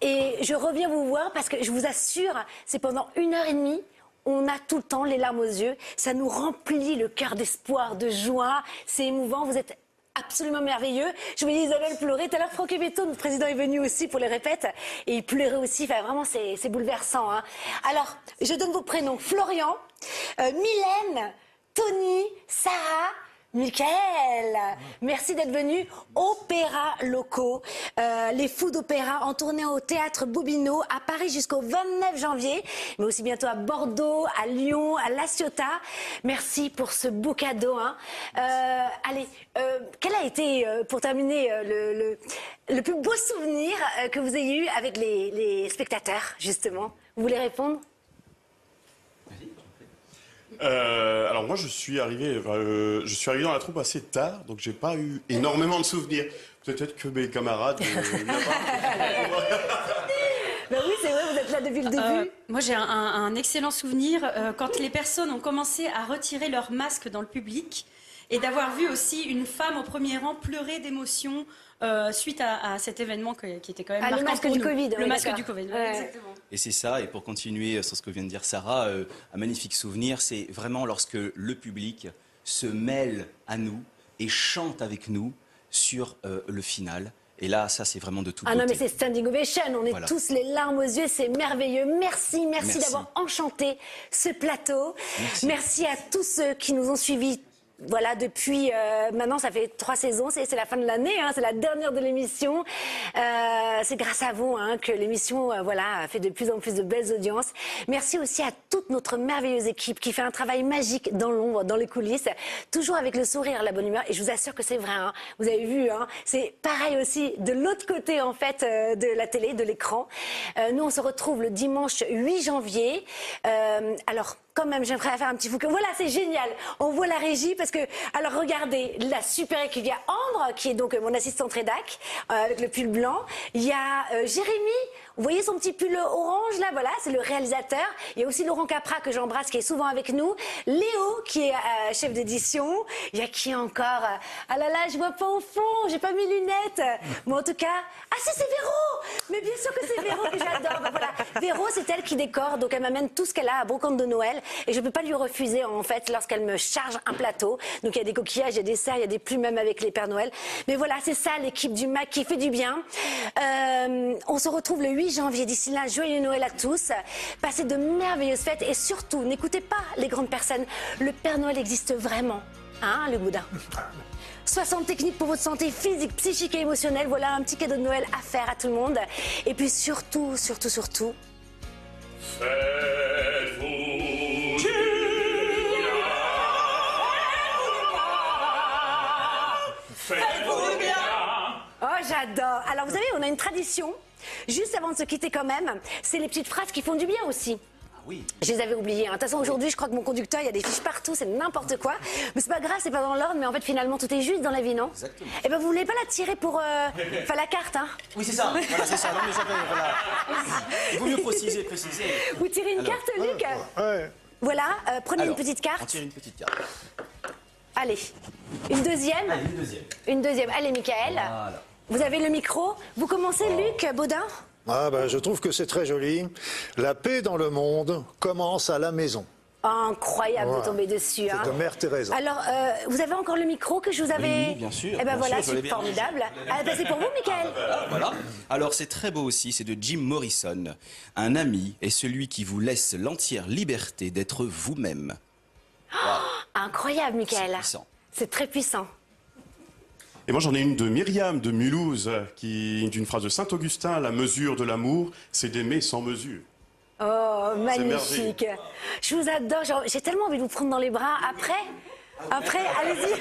Et je reviens vous voir parce que je vous assure, c'est pendant une heure et demie. On a tout le temps les larmes aux yeux. Ça nous remplit le cœur d'espoir, de joie. C'est émouvant. Vous êtes absolument merveilleux. Je voyais Isabelle pleurer. Tout à l'heure, Franck Beto, notre président, est venu aussi pour les répètes. Et il pleurait aussi. Enfin, vraiment, c'est bouleversant. hein. Alors, je donne vos prénoms. Florian, euh, Mylène, Tony, Sarah, Michael. Merci d'être venu. Opéra locaux. Euh, les fous d'opéra en tournée au théâtre Bobino à Paris jusqu'au 29 janvier, mais aussi bientôt à Bordeaux, à Lyon, à La Ciotat. Merci pour ce beau cadeau. hein. Euh, allez, euh, quel a été, pour terminer, le, plus beau souvenir que vous ayez eu avec les, les spectateurs, justement? Vous voulez répondre? Euh, alors moi je suis arrivé, euh, je suis arrivé dans la troupe assez tard, donc j'ai pas eu énormément de souvenirs. Peut-être que mes camarades. Ben oui, c'est vrai, vous êtes là depuis le début. Euh, moi, j'ai un, un- un excellent souvenir euh, quand les personnes ont commencé à retirer leur masque dans le public et d'avoir vu aussi une femme au premier rang pleurer d'émotion euh, suite à, à cet événement que- qui était quand même Ah, le marquant masque pour du nous. Covid, Le oui, masque du Covid, Ouais. exactement. Et c'est ça, et pour continuer sur ce que vient de dire Sarah, euh, un magnifique souvenir, c'est vraiment lorsque le public se mêle à nous et chante avec nous sur euh, le final. Et là, ça, c'est vraiment de toute Ah non, mais c'est standing ovation. On est Voilà. tous les larmes aux yeux. C'est merveilleux. Merci, merci, Merci. d'avoir enchanté ce plateau. Merci. à tous ceux qui nous ont suivis. Voilà, depuis euh, maintenant, ça fait trois saisons, c'est la fin de l'année, hein, c'est la dernière de l'émission. Euh, c'est grâce à vous hein, que l'émission euh, voilà, fait de plus en plus de belles audiences. Merci aussi à toute notre merveilleuse équipe qui fait un travail magique dans l'ombre, dans les coulisses, toujours avec le sourire, la bonne humeur. Et je vous assure que c'est vrai, hein. vous avez vu, c'est pareil aussi de l'autre côté en fait de la télé, de l'écran. Nous, on se retrouve le dimanche 8 janvier. Alors, quand même, j'aimerais faire un petit fou. Voilà, c'est génial. On voit la régie parce que, alors regardez, la super équipe. Il y a Ambre, qui est donc euh, mon assistante rédac, euh, avec le pull blanc. Il y a euh, Jérémy. Vous voyez son petit pull orange là, voilà, c'est le réalisateur. Il y a aussi Laurent Capra que j'embrasse, qui est souvent avec nous. Léo, qui est euh, chef d'édition. Il y a qui encore Ah là là, je vois pas au fond, j'ai pas mes lunettes. Mais en tout cas, ah si, c'est Véro Mais bien sûr que c'est Véro que j'adore. Voilà, Véro, c'est elle qui décore, donc elle m'amène tout ce qu'elle a à brocante de Noël. Et je peux pas lui refuser, en fait, lorsqu'elle me charge un plateau. Donc il y a des coquillages, il y a des cerfs, il y a des plumes même avec les Pères Noël. Mais voilà, c'est ça l'équipe du MAC qui fait du bien. Euh, on se retrouve le 8 janvier. D'ici là, joyeux Noël à tous. Passez de merveilleuses fêtes et surtout, n'écoutez pas les grandes personnes. Le Père Noël existe vraiment. Hein, le boudin 60 techniques pour votre santé physique, psychique et émotionnelle. Voilà un petit cadeau de Noël à faire à tout le monde. Et puis surtout, surtout, surtout, Oh, j'adore. Alors, vous savez, on a une tradition. Juste avant de se quitter, quand même, c'est les petites phrases qui font du bien aussi. Ah oui. Je les avais oubliées. hein. De toute façon, aujourd'hui, je crois que mon conducteur, il y a des fiches partout, c'est n'importe quoi. Mais c'est pas grave, c'est pas dans l'ordre, mais en fait, finalement, tout est juste dans la vie, non Exactement. Eh ben, vous voulez pas la tirer pour. euh, Enfin, la carte, hein Oui, c'est ça. Voilà, c'est ça. Non, mais j'avais, voilà. Il vaut mieux préciser, préciser. Vous tirez une Alors, carte, Luc Ouais. Voilà, euh, prenez Alors, une petite On carte. tire une petite carte. Allez. Une deuxième Allez, une deuxième. Une deuxième. Allez, Michael. Voilà. Vous avez le micro. Vous commencez, Luc Baudin Ah ben, je trouve que c'est très joli. La paix dans le monde commence à la maison. Incroyable de Voilà. tomber dessus. hein. de Mère Teresa. Alors, euh, vous avez encore le micro que je vous avais. Oui, bien sûr, Eh ben bien voilà, c'est formidable. Ah, ben, c'est pour vous, Michael. Voilà. Alors c'est très beau aussi, c'est de Jim Morrison. Un ami est celui qui vous laisse l'entière liberté d'être vous-même. Incroyable, Michael. C'est puissant. C'est très puissant. Et moi j'en ai une de Myriam de Mulhouse, qui d'une phrase de Saint Augustin la mesure de l'amour, c'est d'aimer sans mesure. Oh, magnifique. Je vous adore. J'ai tellement envie de vous prendre dans les bras. Après Après, allez-y.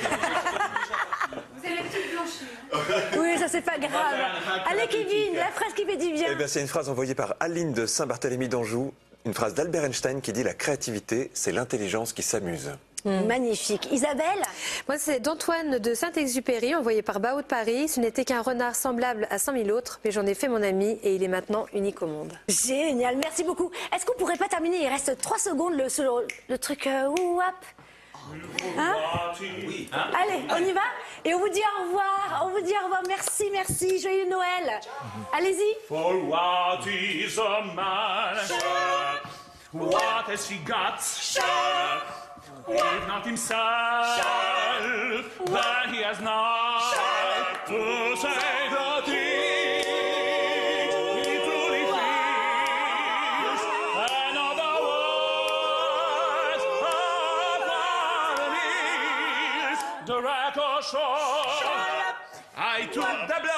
Oui, ça c'est pas grave. Allez, Kevin, la phrase qui fait du bien. Eh bien, c'est une phrase envoyée par Aline de Saint-Barthélemy d'Anjou. Une phrase d'Albert Einstein qui dit La créativité, c'est l'intelligence qui s'amuse. Magnifique. Isabelle Moi, c'est d'Antoine de Saint-Exupéry, envoyé par Bao de Paris. Ce n'était qu'un renard semblable à 100 000 autres, mais j'en ai fait mon ami et il est maintenant unique au monde. Génial, merci beaucoup. Est-ce qu'on pourrait pas terminer? Il reste 3 secondes le, truc euh, ouap. Hein? Allez, on y va Et on vous dit au revoir. On vous dit au revoir. Merci, merci. Joyeux Noël. Allez-y. For what is a man? What has he got? If not himself then he has not to say the thing. The record show. I took the blood.